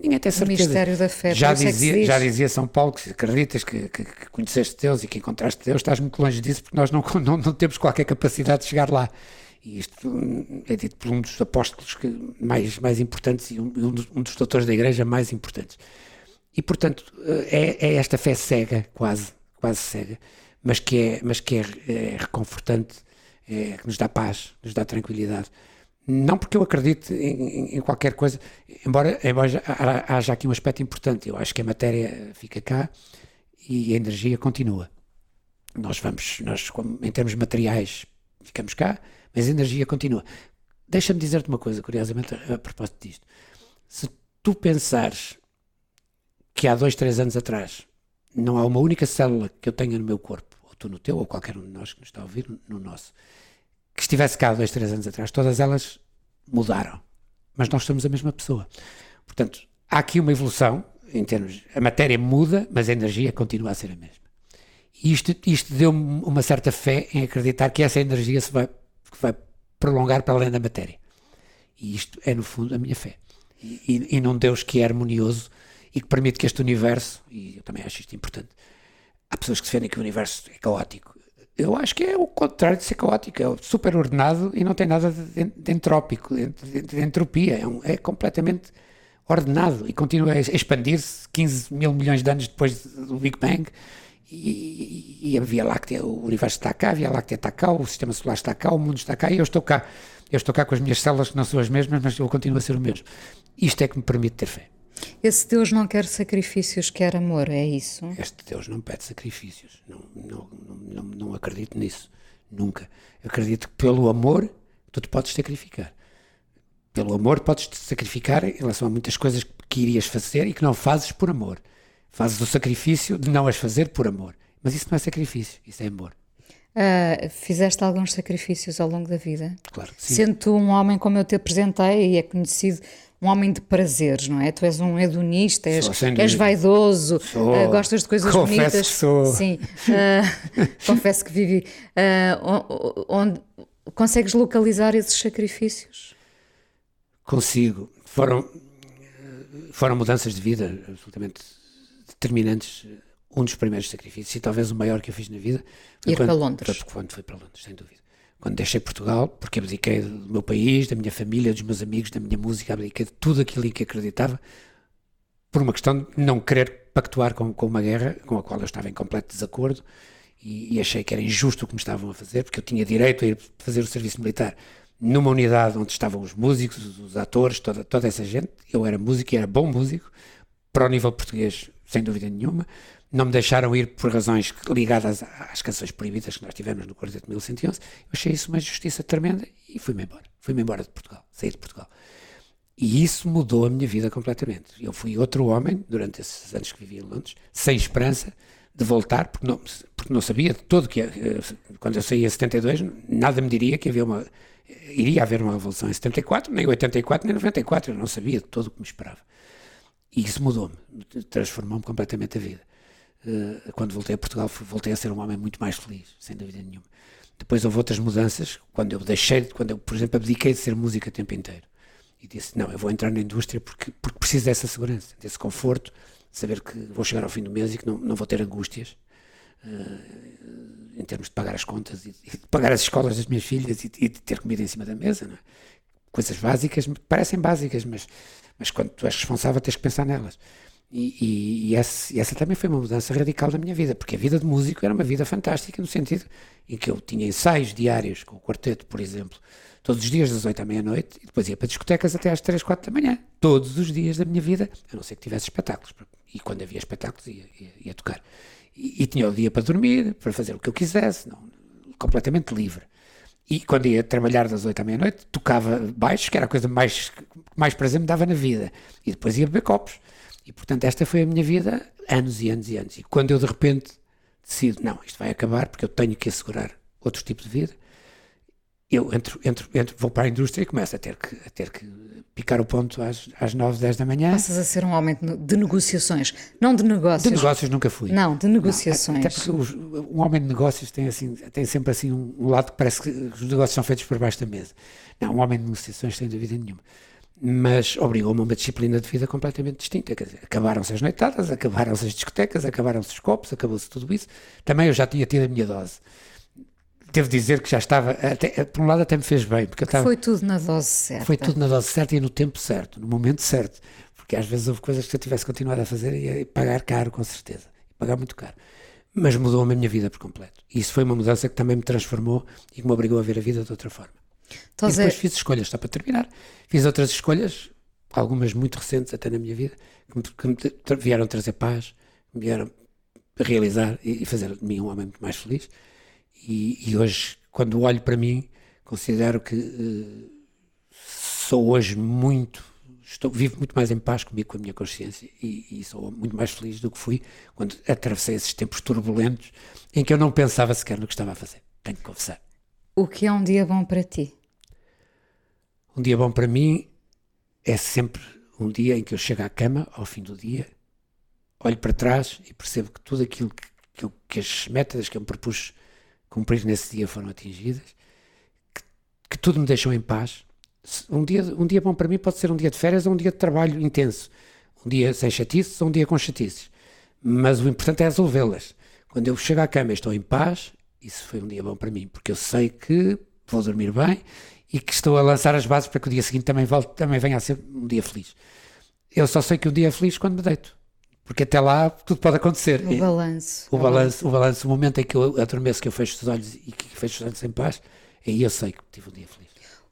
Ninguém tem certeza. O mistério da fé. Já, é dizia, diz. já dizia São Paulo que se acreditas que, que, que, conheceste Deus e que encontraste Deus, estás muito longe disso porque nós não, não, não temos qualquer capacidade de chegar lá. E isto é dito por um dos apóstolos que, mais, mais importantes e um, um, dos, um dos doutores da igreja mais importantes. E, portanto, eh, é, é, esta fé cega, quase, quase cega, mas que é, mas que é, é reconfortante é, que nos dá paz, nos dá tranquilidade. Não porque eu acredite em, em qualquer coisa, embora, embora haja aqui um aspecto importante, eu acho que a matéria fica cá e a energia continua. Nós vamos, nós em termos materiais ficamos cá, mas a energia continua. Deixa-me dizer-te uma coisa, curiosamente, a, a propósito disto. Se tu pensares que há dois, três anos atrás não há uma única célula que eu tenha no meu corpo tu no teu, ou qualquer um de nós que nos está a ouvir, no nosso, que estivesse cá dois, três anos atrás, todas elas mudaram. Mas nós somos a mesma pessoa. Portanto, há aqui uma evolução, em termos. A matéria muda, mas a energia continua a ser a mesma. E isto, isto deu-me uma certa fé em acreditar que essa energia se vai, vai prolongar para além da matéria. E isto é, no fundo, a minha fé. E, e, e num Deus que é harmonioso e que permite que este universo, e eu também acho isto importante, Há pessoas que defendem que o universo é caótico. Eu acho que é o contrário de ser caótico, é super ordenado e não tem nada de, entrópico, de, de, de entropia, é, um, é, completamente ordenado e continua a expandir-se 15 mil milhões de anos depois do Big Bang. E, e, a Via Láctea, o universo está cá, a Via Láctea está cá, o sistema solar está cá, o mundo está cá e eu estou cá. Eu estou cá com as minhas células que não são as mesmas, mas eu continuo a ser o mesmo. Isto é que me permite ter fé. Esse Deus não quer sacrifícios, quer amor, é isso? Este Deus não pede sacrifícios. Não, não, não, não acredito nisso. Nunca. acredito que pelo amor tu te podes sacrificar. Pelo amor podes te sacrificar em relação a muitas coisas que irias fazer e que não fazes por amor. Fazes o sacrifício de não as fazer por amor. Mas isso não é sacrifício, isso é amor. Uh, fizeste alguns sacrifícios ao longo da vida? Claro, sim. Sendo tu um homem como eu te apresentei e é conhecido um homem de prazeres, não é? Tu és um hedonista, és, és vaidoso, uh, gostas de coisas confesso bonitas. Que sou. Sim, uh, confesso que vivi. Uh, onde consegues localizar esses sacrifícios? Consigo. Foram, foram mudanças de vida absolutamente determinantes. Um dos primeiros sacrifícios, e talvez o maior que eu fiz na vida, foi Ir quando, para Londres. Quando fui para Londres, sem dúvida quando deixei Portugal, porque abdiquei do meu país, da minha família, dos meus amigos, da minha música, abdiquei de tudo aquilo em que acreditava, por uma questão de não querer pactuar com, com uma guerra com a qual eu estava em completo desacordo e, e, achei que era injusto o que me estavam a fazer, porque eu tinha direito a ir fazer o serviço militar numa unidade onde estavam os músicos, os, atores, toda, toda essa gente. Eu era músico e era bom músico, para o nível português, sem dúvida nenhuma, não me deixaram ir por razões ligadas às canções proibidas que nós tivemos no Quarteto 1111. Eu achei isso uma justiça tremenda e fui-me embora. Fui-me embora de Portugal, saí de Portugal. E isso mudou a minha vida completamente. Eu fui outro homem durante esses anos que vivi em Londres, sem esperança de voltar, porque não, porque não sabia de todo que eh, quando eu saí em 72, nada me diria que havia uma, iria haver uma revolução em 74, nem 84, nem 94. Eu não sabia de todo o que me esperava. E isso mudou-me, transformou-me completamente a vida. Uh, quando voltei a Portugal, voltei a ser um homem muito mais feliz, sem dúvida nenhuma. Depois houve outras mudanças, quando eu deixei, quando eu, por exemplo, abdiquei de ser música o tempo inteiro. E disse, não, eu vou entrar na indústria porque, porque preciso dessa segurança, desse conforto, de saber que vou chegar ao fim do mês e que não, não vou ter angústias. Uh, em termos de pagar as contas e, e, de pagar as escolas das minhas filhas e, e de ter comida em cima da mesa, é? coisas básicas, parecem básicas, mas, mas quando tu és responsável tens que pensar nelas. E, e, e, essa, e, essa, também foi uma mudança radical na minha vida, porque a vida de músico era uma vida fantástica, no sentido em que eu tinha ensaios diários com o quarteto, por exemplo, todos os dias das 8 à meia-noite, e depois ia para discotecas até às 3, 4 da manhã, todos os dias da minha vida, a não ser que tivesse espetáculos. E quando havia espetáculos, ia, ia, ia tocar. E, tinha o dia para dormir, para fazer o que eu quisesse, não, completamente livre. E quando ia trabalhar das 8 à meia-noite, tocava baixo, que era a coisa mais, mais prazer me dava na vida. E depois ia beber copos e portanto, esta foi a minha vida anos e anos e anos. E quando eu de repente decido, não, isto vai acabar porque eu tenho que assegurar outro tipo de vida, eu entro, entro, entro, vou para a indústria e começo a ter que, a ter que picar o ponto às, às 9, 10 da manhã. Passas a ser um homem de negociações, não de negócios. De negócios nunca fui. Não, de negociações. Não, até porque os, um homem de negócios tem, assim, tem sempre assim um, lado que parece que os negócios são feitos por baixo da mesa. Não, um homem de negociações sem dúvida nenhuma mas obrigou-me a uma disciplina de vida completamente distinta. Acabaram-se as noitadas, acabaram-se as discotecas, acabaram-se os copos, acabou-se tudo isso. Também eu já tinha tido a minha dose. Devo dizer que já estava, até, por um lado até me fez bem. Porque estava, foi tudo na dose certa. Foi tudo na dose certa e no tempo certo, no momento certo. Porque às vezes houve coisas que se eu tivesse continuado a fazer ia pagar caro, com certeza. Ia pagar muito caro. Mas mudou a minha vida por completo. E isso foi uma mudança que também me transformou e que me obrigou a ver a vida de outra forma. Então, e depois fiz escolhas, está para terminar. Fiz outras escolhas, algumas muito recentes até na minha vida, que me, que me vieram trazer paz, me vieram realizar e, fazer de mim um homem muito mais feliz. E, e hoje, quando olho para mim, considero que uh, sou hoje muito, estou, vivo muito mais em paz comigo, com a minha consciência e, e, sou muito mais feliz do que fui quando atravessei esses tempos turbulentos em que eu não pensava sequer no que estava a fazer. Tenho que confessar. O que é um dia bom para ti? Um dia bom para mim é sempre um dia em que eu chego à cama, ao fim do dia, olho para trás e percebo que tudo aquilo que, que, eu, que as metas que eu me propus cumprir nesse dia foram atingidas, que, que, tudo me deixou em paz. Um dia, um dia bom para mim pode ser um dia de férias ou um dia de trabalho intenso. Um dia sem chatices ou um dia com chatices. Mas o importante é resolvê-las. Quando eu chego à cama estou em paz, isso foi um dia bom para mim, porque eu sei que vou dormir bem e que estou a lançar as bases para que o dia seguinte também, volte, também venha a ser um dia feliz. Eu só sei que o dia é feliz quando me deito. Porque até lá tudo pode acontecer. O balanço. O balanço, o balanço, o momento em que eu adormeço, que eu fecho os olhos e que fecho os olhos em paz, aí eu sei que tive um dia feliz.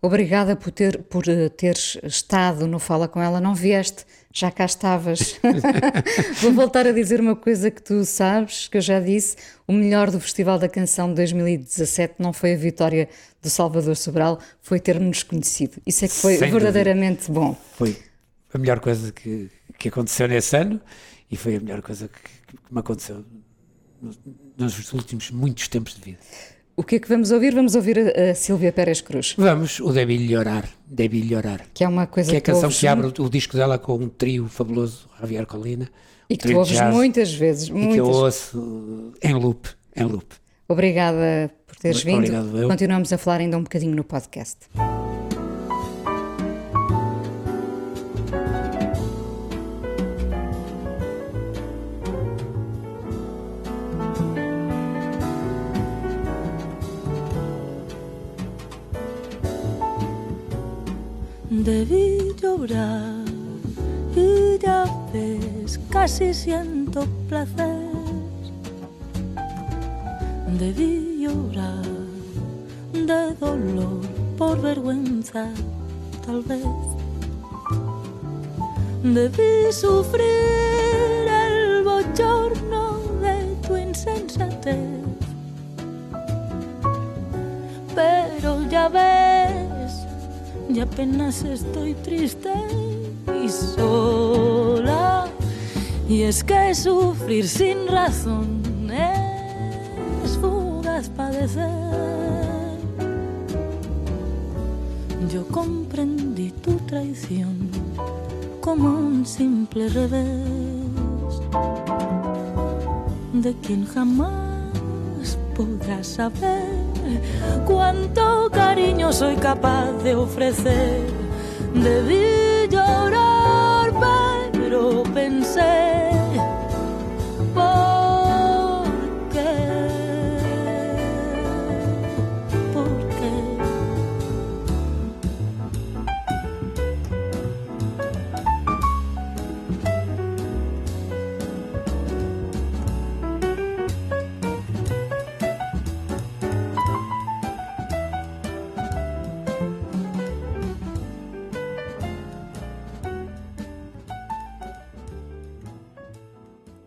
Obrigada por, ter, por eh, teres estado no Fala Com Ela. Não vieste, já cá estavas. Vou voltar a dizer uma coisa que tu sabes, que eu já disse. O melhor do Festival da Canção de 2017 não foi a vitória do Salvador Sobral, foi ter-nos conhecido. Isso é que foi Sem verdadeiramente dúvida. bom. Foi a melhor coisa que, que aconteceu nesse ano e foi a melhor coisa que, que me aconteceu nos últimos muitos tempos de vida. O que é que vamos ouvir? Vamos ouvir a, a Silvia Pérez Cruz. Vamos, o Debi Llorar, Debi Llorar. Que é uma coisa que, é a canção que abre o, o, disco dela com um trio fabuloso, Javier Colina. E que tu ouves jazz, muitas vezes, muitas. E que eu ouço em loop, em loop. Obrigada por teres vindo. Obrigado, eu. Continuamos a falar ainda um bocadinho no podcast. Debí llorar y ya ves, casi siento placer. Debí llorar de dolor por vergüenza, tal vez. Debí sufrir el bochorno insensatez. Pero ya ves, ya apenas estoy triste y sola. Y es que sufrir sin razón es fugaz padecer. Yo comprendí tu traición como un simple revés de quien jamás podrás saber cuánto cariño soy capaz de ofrecer. Debí llorar, pero pensé,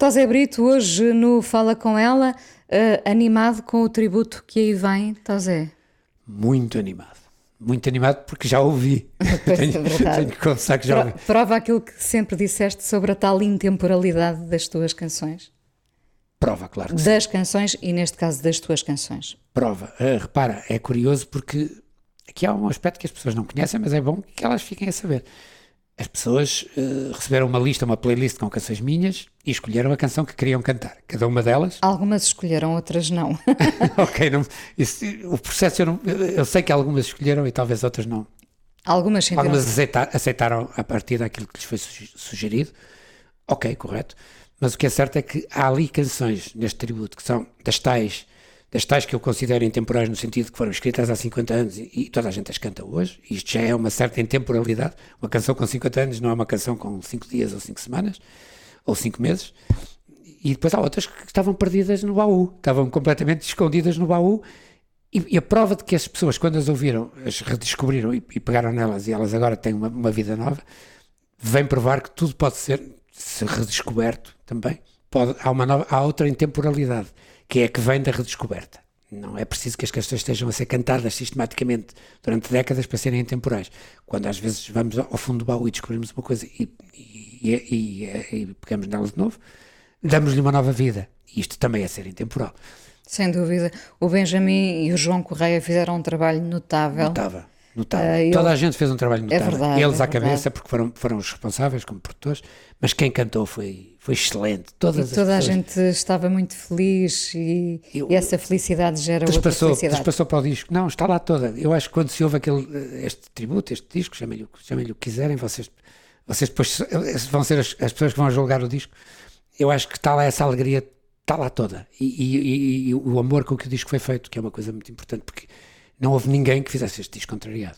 Tosé Brito, hoje no Fala Com Ela, eh, animado com o tributo que aí vem, Tosé. Muito animado. Muito animado porque já ouvi. Tenho, é tenho que confessar que já Pro- ouvi. Prova aquilo que sempre disseste sobre a tal intemporalidade das tuas canções. Prova, claro que sim. Das canções e, neste caso, das tuas canções. Prova. Ah, repara, é curioso porque aqui há um aspecto que as pessoas não conhecem, mas é bom que elas fiquem a saber. As pessoas ah, receberam uma lista, uma playlist com canções minhas e escolheram a canção que queriam cantar. Cada uma delas. Algumas escolheram, outras não. ok, não, isso- o processo eu, não, eu sei que algumas escolheram e talvez outras não. Algumas Algumas aceita- aceitaram a partir daquilo que lhes foi suge- sugerido. Ok, correto. Mas o que é certo é que há ali canções neste tributo que são das tais, das tais que eu considero intemporais no sentido que foram escritas há 50 anos e, e toda a gente as canta hoje. Isto já é uma certa intemporalidade. Uma canção com 50 anos não é uma canção com 5 dias ou 5 semanas ou 5 meses. E depois há outras que estavam perdidas no baú, estavam completamente escondidas no baú. E, e a prova de que as pessoas, quando as ouviram, as redescobriram e, e pegaram nelas e elas agora têm uma, uma vida nova, vem provar que tudo pode ser, se redescoberto também. Pode, há, uma nova, há outra intemporalidade, que é a que vem da redescoberta. Não é preciso que as canções estejam a ser cantadas sistematicamente durante décadas para serem intemporais. Quando às vezes vamos ao fundo do baú e descobrimos uma coisa e, e, e, e- pegamos nela de novo, damos-lhe uma nova vida. Isto também é ser intemporal. Sem dúvida. O Benjamin e o João Correia fizeram um trabalho notável. Notável. Notável. Ah, eu- Toda a gente fez um trabalho É notável. verdade, Eles é à cabeça, verdade. porque foram, foram os responsáveis como produtores, mas quem cantou foi, foi excelente. Todas E as toda a gente estava muito feliz e, Eu- e essa felicidade gera outra felicidade. transpassou para o disco. Não, está lá toda. Eu acho que quando se ouve aquele, este tributo, este disco, chamem-lhe o chamem o que quiserem, vocês, vocês depois vão ser as, as pessoas que vão julgar o disco. Eu acho que está lá essa alegria, está lá toda. E- e- e o amor com que o disco foi feito, que é uma coisa muito importante, porque não houve ninguém que fizesse este disco contrariado.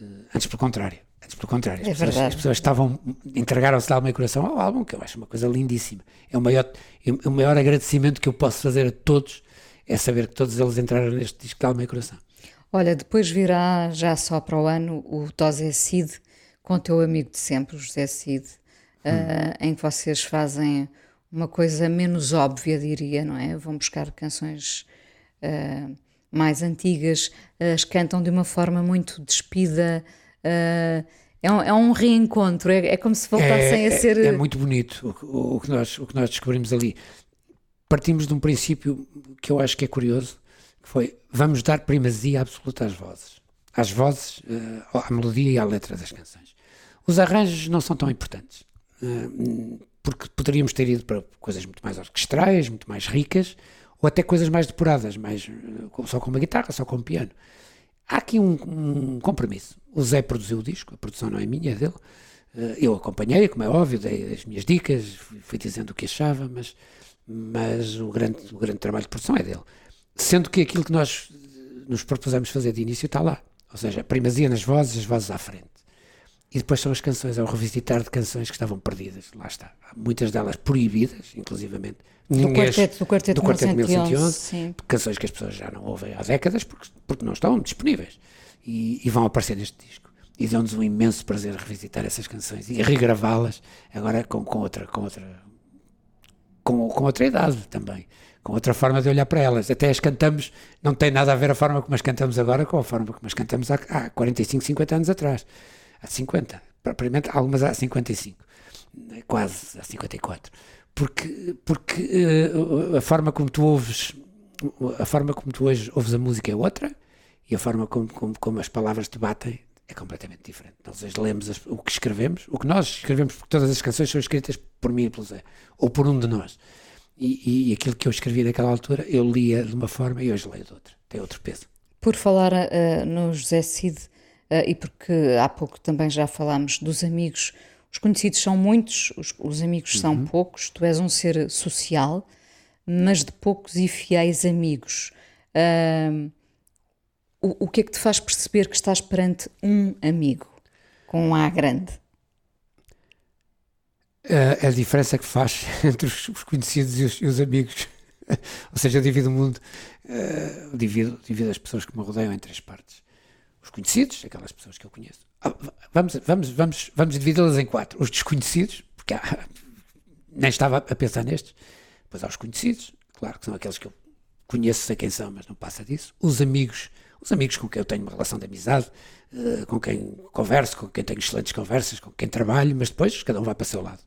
Eh, Antes pelo contrário. Antes pelo contrário. As, É pessoas, as pessoas estavam, entregaram-se de alma e coração ao álbum, que eu acho uma coisa lindíssima. É o maior, é o maior agradecimento que eu posso fazer a todos, é saber que todos eles entraram neste disco de alma e coração. Olha, depois virá já só para o ano o Tosé Cid com o teu amigo de sempre, o José Cid, ah, em que vocês fazem uma coisa menos óbvia, diria, não é? Vão buscar canções ah, mais antigas, as cantam de uma forma muito despida. ah, é, um, é um reencontro, é, é como se voltassem a ser. É, é muito bonito o, o- que nós, o que nós descobrimos ali. Partimos de um princípio que eu acho que é curioso, que foi vamos dar primazia absoluta às vozes. Às vozes, eh, à melodia e à letra das canções. Os arranjos não são tão importantes, eh, porque poderíamos ter ido para coisas muito mais orquestrais, muito mais ricas, ou até coisas mais depuradas, mais, eh, só com uma guitarra, só com um piano. Há aqui um, um compromisso. O Zé produziu o disco, a produção não é minha, é dele. Eh, Eu acompanhei, como é óbvio, dei as minhas dicas, fui dizendo o que achava, mas, mas o, grande, o grande trabalho de produção é dele. Sendo que aquilo que nós eh, nos propusemos fazer de início está lá. Ou seja, primazia nas vozes, as vozes à frente. E depois são as canções, é o revisitar de canções que estavam perdidas. Lá está. Muitas delas proibidas, inclusivamente. Do quarteto, do quarteto, do quarteto 1111, 1111, sim. canções que as pessoas já não ouvem há décadas porque, porque não estão disponíveis e, e vão aparecer neste disco. E dão-nos um imenso prazer revisitar essas canções e regravá-las agora com, com outra, com outra com, com outra idade também, com outra forma de olhar para elas. Até as cantamos, não tem nada a ver a forma como as cantamos agora com a forma como as cantamos há, há 45, 50 anos atrás. Há 50, propriamente algumas há 55, quase há 54. Porque, porque uh, a forma como tu ouves, a forma como tu hoje ouves a música é outra e a forma como, como, como as palavras te batem é completamente diferente. Nós hoje lemos as, o que escrevemos, o que nós escrevemos, porque todas as canções são escritas por mim e pelo Zé, ou por um de nós. E, e, aquilo que eu escrevi naquela altura, eu lia de uma forma e hoje leio de outra. Tem outro peso. Por falar uh, no José Cid, e porque há pouco também já falámos dos amigos, os conhecidos são muitos, os, os amigos uhum. são poucos, tu és um ser social, mas de poucos e fiéis amigos. Uh, o, o que é que te faz perceber que estás perante um amigo, com um A grande? Uh, a diferença que faz entre os, os conhecidos e os, e os, amigos. Ou seja, eu divido o mundo, uh, divido, divido as pessoas que me rodeiam em três partes. Os conhecidos, aquelas pessoas que eu conheço. Ah, vamos vamos, vamos, vamos dividi-las em quatro. Os desconhecidos, porque há, nem estava a pensar nestes. Depois há os conhecidos, claro que são aqueles que eu conheço, sei quem são, mas não passa disso. Os amigos, os amigos com quem eu tenho uma relação de amizade, uh, com quem converso, com quem tenho excelentes conversas, com quem trabalho, mas depois cada um vai para o seu lado.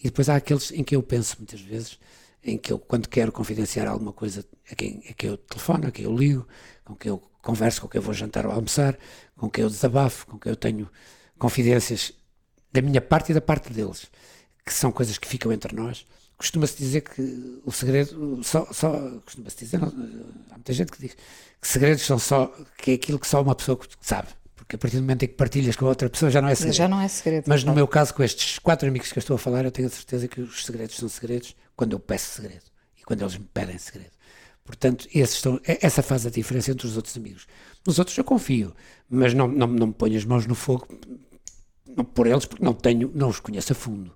E depois há aqueles em que eu penso muitas vezes, em que eu, quando quero confidenciar alguma coisa, a quem, a quem eu telefono, a quem eu ligo, com quem eu converso, com quem eu vou jantar ou almoçar, com quem eu desabafo, com quem eu tenho confidências da minha parte e da parte deles, que são coisas que ficam entre nós. Costuma-se dizer que o segredo só, só costuma-se dizer, não, há muita gente que diz que segredos são só que é aquilo que só uma pessoa sabe porque a partir do momento em que partilhas com outra pessoa já não é segredo. Já não é segredo. Mas no meu caso, com estes quatro amigos que eu estou a falar, eu tenho a certeza que os segredos são segredos quando eu peço segredo e quando eles me pedem segredo. Portanto, estão, é, essa faz a diferença entre os outros amigos. Nos outros eu confio, mas não, não, não me ponho as mãos no fogo não, por eles, porque não tenho, não os conheço a fundo.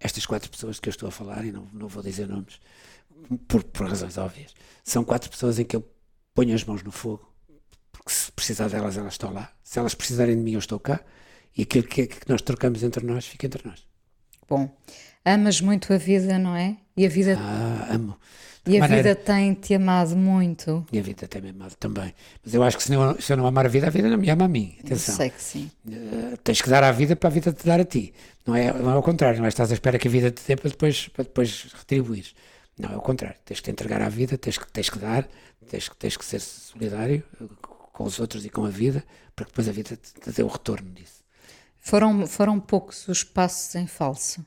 Estas quatro pessoas que eu estou a falar, e não, não vou dizer nomes, por, por razões óbvias, são quatro pessoas em que eu ponho as mãos no fogo porque se precisar delas, elas estão lá. Se elas precisarem de mim, eu estou cá. E aquilo que, que nós trocamos entre nós fica entre nós. Bom, amas muito a vida, não é? E a vida. Ah, amo. E a maneira... vida tem-te amado muito. E a vida tem-me amado também. Mas eu acho que se, não, se eu não amar a vida, a vida não me ama a mim. Atenção. Eu sei que sim. Uh, tens que dar à vida para a vida te dar a ti. Não é, não é ao contrário, não é estás à espera que a vida te dê para depois, para depois retribuir. Não, é o contrário. Tens que te entregar à vida, tens que, tens que dar, tens que, tens que ser solidário com os outros e com a vida, para que depois a vida te, te dê o retorno disso. Foram, foram poucos os passos em falso?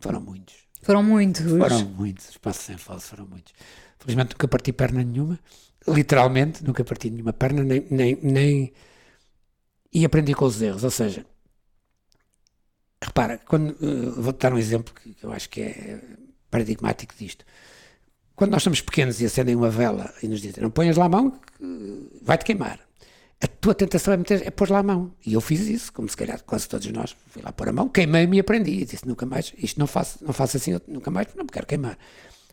Foram muitos. Foram muitos? Foram muitos, os passos em falso foram muitos. Felizmente nunca parti perna nenhuma, literalmente nunca parti nenhuma perna, nem, nem, nem... e aprendi com os erros, ou seja, repara, quando, uh, vou-te dar um exemplo que eu acho que é paradigmático disto. Quando nós somos pequenos e acendem uma vela e nos dizem não ponhas lá a mão, vai-te queimar. A tua tentação é, meter, é pôr lá a mão. E eu fiz isso, como se calhar quase todos nós. Fui lá pôr a mão, queimei-me e aprendi. E disse nunca mais, isto não faço, não faço assim, nunca mais, não me quero queimar.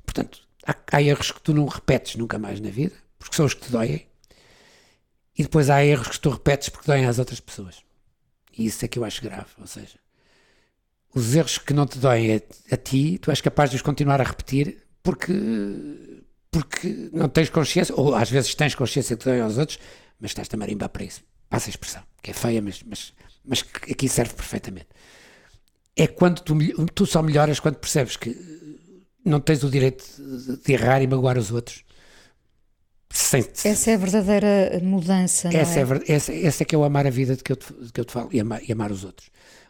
Portanto, há, há erros que tu não repetes nunca mais na vida, porque são os que te doem. E depois há erros que tu repetes porque doem às outras pessoas. E isso é que eu acho grave. Ou seja, os erros que não te doem a, a ti, tu és capaz de os continuar a repetir porque, porque não tens consciência, ou às vezes tens consciência que dói aos outros, mas estás a marimbar para isso. Passa a expressão, que é feia, mas, mas, mas aqui serve perfeitamente. É quando tu, tu só melhoras quando percebes que não tens o direito de errar e magoar os outros. Sem, essa é a verdadeira mudança. Essa é? é, essa, essa é que é o amar a vida de que eu te, que eu te falo e amar, e amar os outros,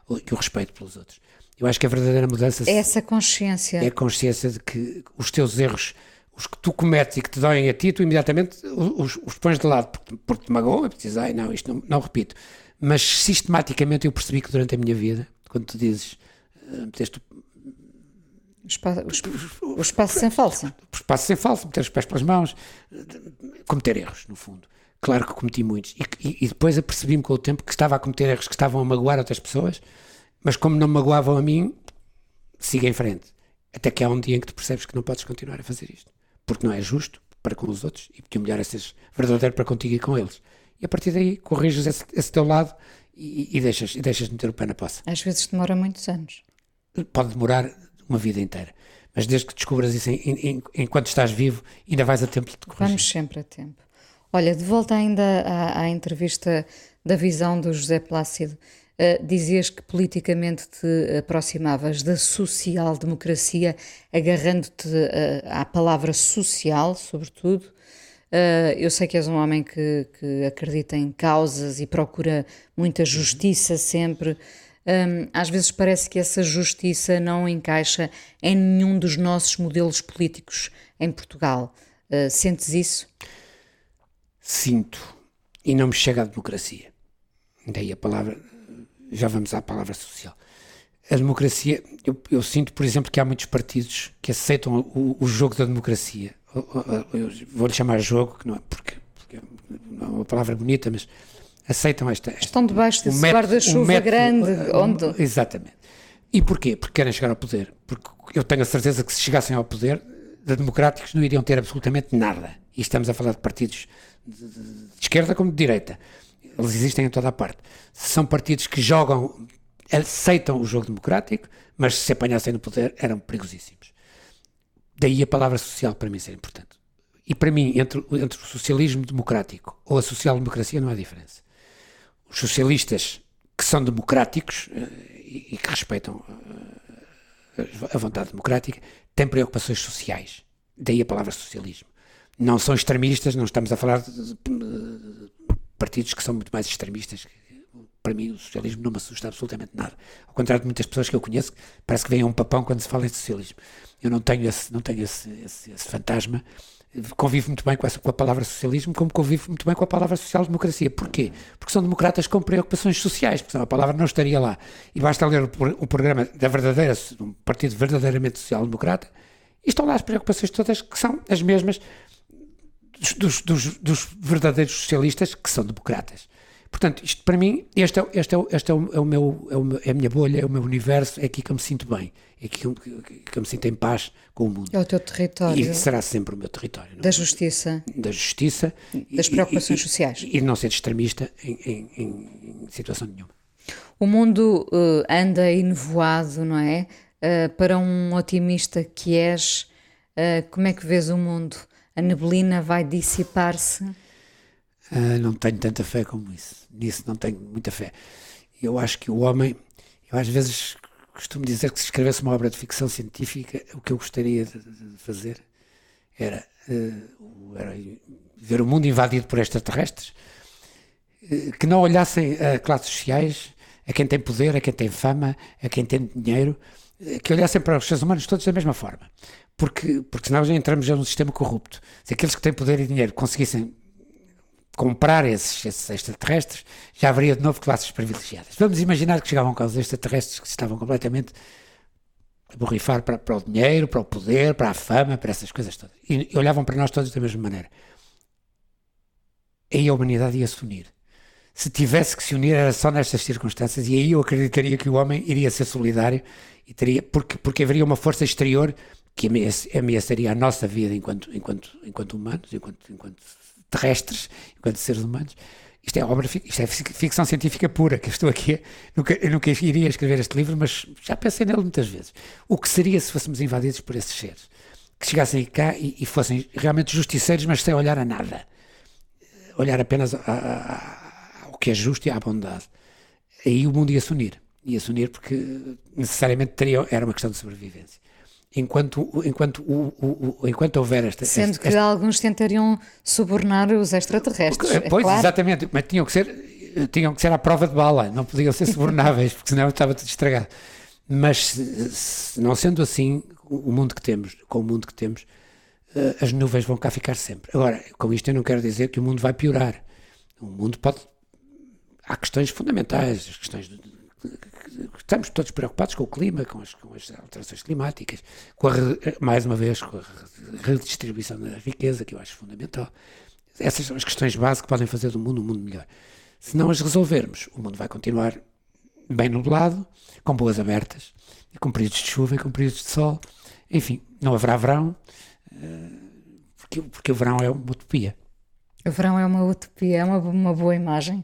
e o respeito pelos outros. Eu acho que a verdadeira mudança é essa consciência. É a consciência de que os teus erros, os que tu cometes e que te doem a ti, tu imediatamente os, os pões de lado porque, porque te magoa, porque dizes, ai não, isto não, não repito. Mas sistematicamente eu percebi que durante a minha vida, quando tu dizes, uh, meteste o espaço, o, o espaço sem falso. O espaço sem falso, meter os pés pelas mãos, cometer erros, no fundo. Claro que cometi muitos. E, e, e depois apercebi-me com o tempo que estava a cometer erros que estavam a magoar outras pessoas mas como não me magoavam a mim, siga em frente. Até que há um dia em que tu percebes que não podes continuar a fazer isto. Porque não é justo para com os outros e porque o melhor é seres verdadeiro para contigo e com eles. E a partir daí corriges esse, esse teu lado e, e, deixas, e deixas de meter o pé na poça. Às vezes demora muitos anos. Pode demorar uma vida inteira. mas desde que descubras isso em- em- enquanto estás vivo, ainda vais a tempo de te corrigir. Vamos sempre a tempo. Olha, de volta ainda à, à entrevista da visão do José Plácido, eh, dizias que politicamente te aproximavas da social-democracia, agarrando-te eh, à palavra social, sobretudo. Eh, eu sei que és um homem que, que acredita em causas e procura muita justiça sempre. Hum, às vezes parece que essa justiça não encaixa em nenhum dos nossos modelos políticos em Portugal. Sentes isso? Sinto. E não me chega à democracia. Daí a palavra. Já vamos à palavra social. A democracia. Eu, eu sinto, por exemplo, que há muitos partidos que aceitam o, o jogo da democracia. Vou-lhe chamar jogo, que não é porque, porque não é uma palavra bonita, mas aceitam esta. esta Estão debaixo desse guarda-chuva grande, onde- Exatamente. E porquê? Porque querem chegar ao poder. Porque eu tenho a certeza que se chegassem ao poder, de democráticos não iriam ter absolutamente nada. E estamos a falar de partidos de, de- de esquerda como de direita. Eles existem em toda a parte. São partidos que jogam, aceitam o jogo democrático, mas se se apanhassem no poder eram perigosíssimos. Daí a palavra social para mim ser importante. E para mim, entre, entre o socialismo democrático ou a social-democracia não há diferença. Os socialistas que são democráticos eh, e, e que respeitam eh, a vontade democrática têm preocupações sociais. Daí a palavra socialismo. Não são extremistas, não estamos a falar de- de partidos que são muito mais extremistas. Para mim, o socialismo não me assusta absolutamente nada. Ao contrário de muitas pessoas que eu conheço, parece que vem um papão quando se fala em socialismo. Eu não tenho esse, não tenho esse, esse, esse fantasma. Convivo muito bem com, essa, com a palavra socialismo, como convivo muito bem com a palavra social-democracia. Porquê? Porque são democratas com preocupações sociais, porque senão a palavra não estaria lá. E basta ler o programa da verdadeira, de um partido verdadeiramente social-democrata, e estão lá as preocupações todas que são as mesmas dos, dos, dos- verdadeiros socialistas que são democratas. Portanto, isto para mim, este é, este é, este é, o, é, o meu, é, o meu- é a minha bolha, é o meu universo, é aqui que eu me sinto bem, é aqui que eu, que eu me sinto em paz com o mundo. É o teu território E será sempre o meu território. não é? da justiça. Da justiça. Das e- preocupações e- e- sociais. E de não ser extremista em, em- em- situação nenhuma. O mundo eh, anda enevoado, não é? Eh, para um otimista que és, eh, como é que vês o mundo? A neblina vai dissipar-se? Ah, não tenho tanta fé como isso. Nisso não tenho muita fé. Eu acho que o homem, eu às vezes costumo dizer que se escrevesse uma obra de ficção científica, o que eu gostaria de, fazer era, o- era ver o mundo invadido por extraterrestres eh, que não olhassem a classes sociais, a quem tem poder, a quem tem fama, a quem tem dinheiro, que olhassem para os seres humanos todos da mesma forma. Porque, porque senão já entramos já num sistema corrupto. Se aqueles que têm poder e dinheiro conseguissem comprar esses, esses extraterrestres, já haveria de novo classes privilegiadas. Vamos imaginar que chegavam cá os extraterrestres que estavam completamente a borrifar para, para o dinheiro, para o poder, para a fama, para essas coisas todas. E, e olhavam para nós todos da mesma maneira. Aí a humanidade ia se unir. Se tivesse que se unir era só nestas circunstâncias e aí eu acreditaria que o homem iria ser solidário e teria, porque, porque haveria uma força exterior que ameaça- ameaçaria a nossa vida enquanto, enquanto, enquanto humanos, enquanto, enquanto terrestres, enquanto seres humanos. Isto é obra, isto é fic- ficção científica pura, que eu estou aqui, nunca, eu nunca iria escrever este livro, mas já pensei nele muitas vezes. O que seria se fôssemos invadidos por esses seres? Que chegassem cá e, e fossem realmente justiceiros, mas sem olhar a nada. Olhar apenas a- ao que é justo e à bondade. Aí o mundo ia se unir. Ia se unir porque necessariamente teria, era uma questão de sobrevivência. Enquanto, enquanto, o, o- o- enquanto houver esta, Sendo esta- que alguns tentariam subornar os extraterrestres. é Pois, claro. exatamente, mas tinham que ser tinham que ser à prova de bala, não podiam ser subornáveis, porque senão estava tudo estragado. Mas se, se não sendo assim, o mundo que temos, com o mundo que temos, eh, as nuvens vão cá ficar sempre. Agora, com isto eu não quero dizer que o mundo vai piorar. O mundo pode. Há questões fundamentais, as questões de- estamos todos preocupados com o clima, com as, com as alterações climáticas, com a, re- mais uma vez, com a re- redistribuição da riqueza, que eu acho fundamental. Essas são as questões básicas que podem fazer do mundo um mundo melhor. Se não as resolvermos, o mundo vai continuar bem nublado, com boas abertas, com períodos de chuva e com períodos de sol. Enfim, não haverá verão, eh, porque, porque o verão é uma utopia. O verão é uma utopia, é uma, uma boa imagem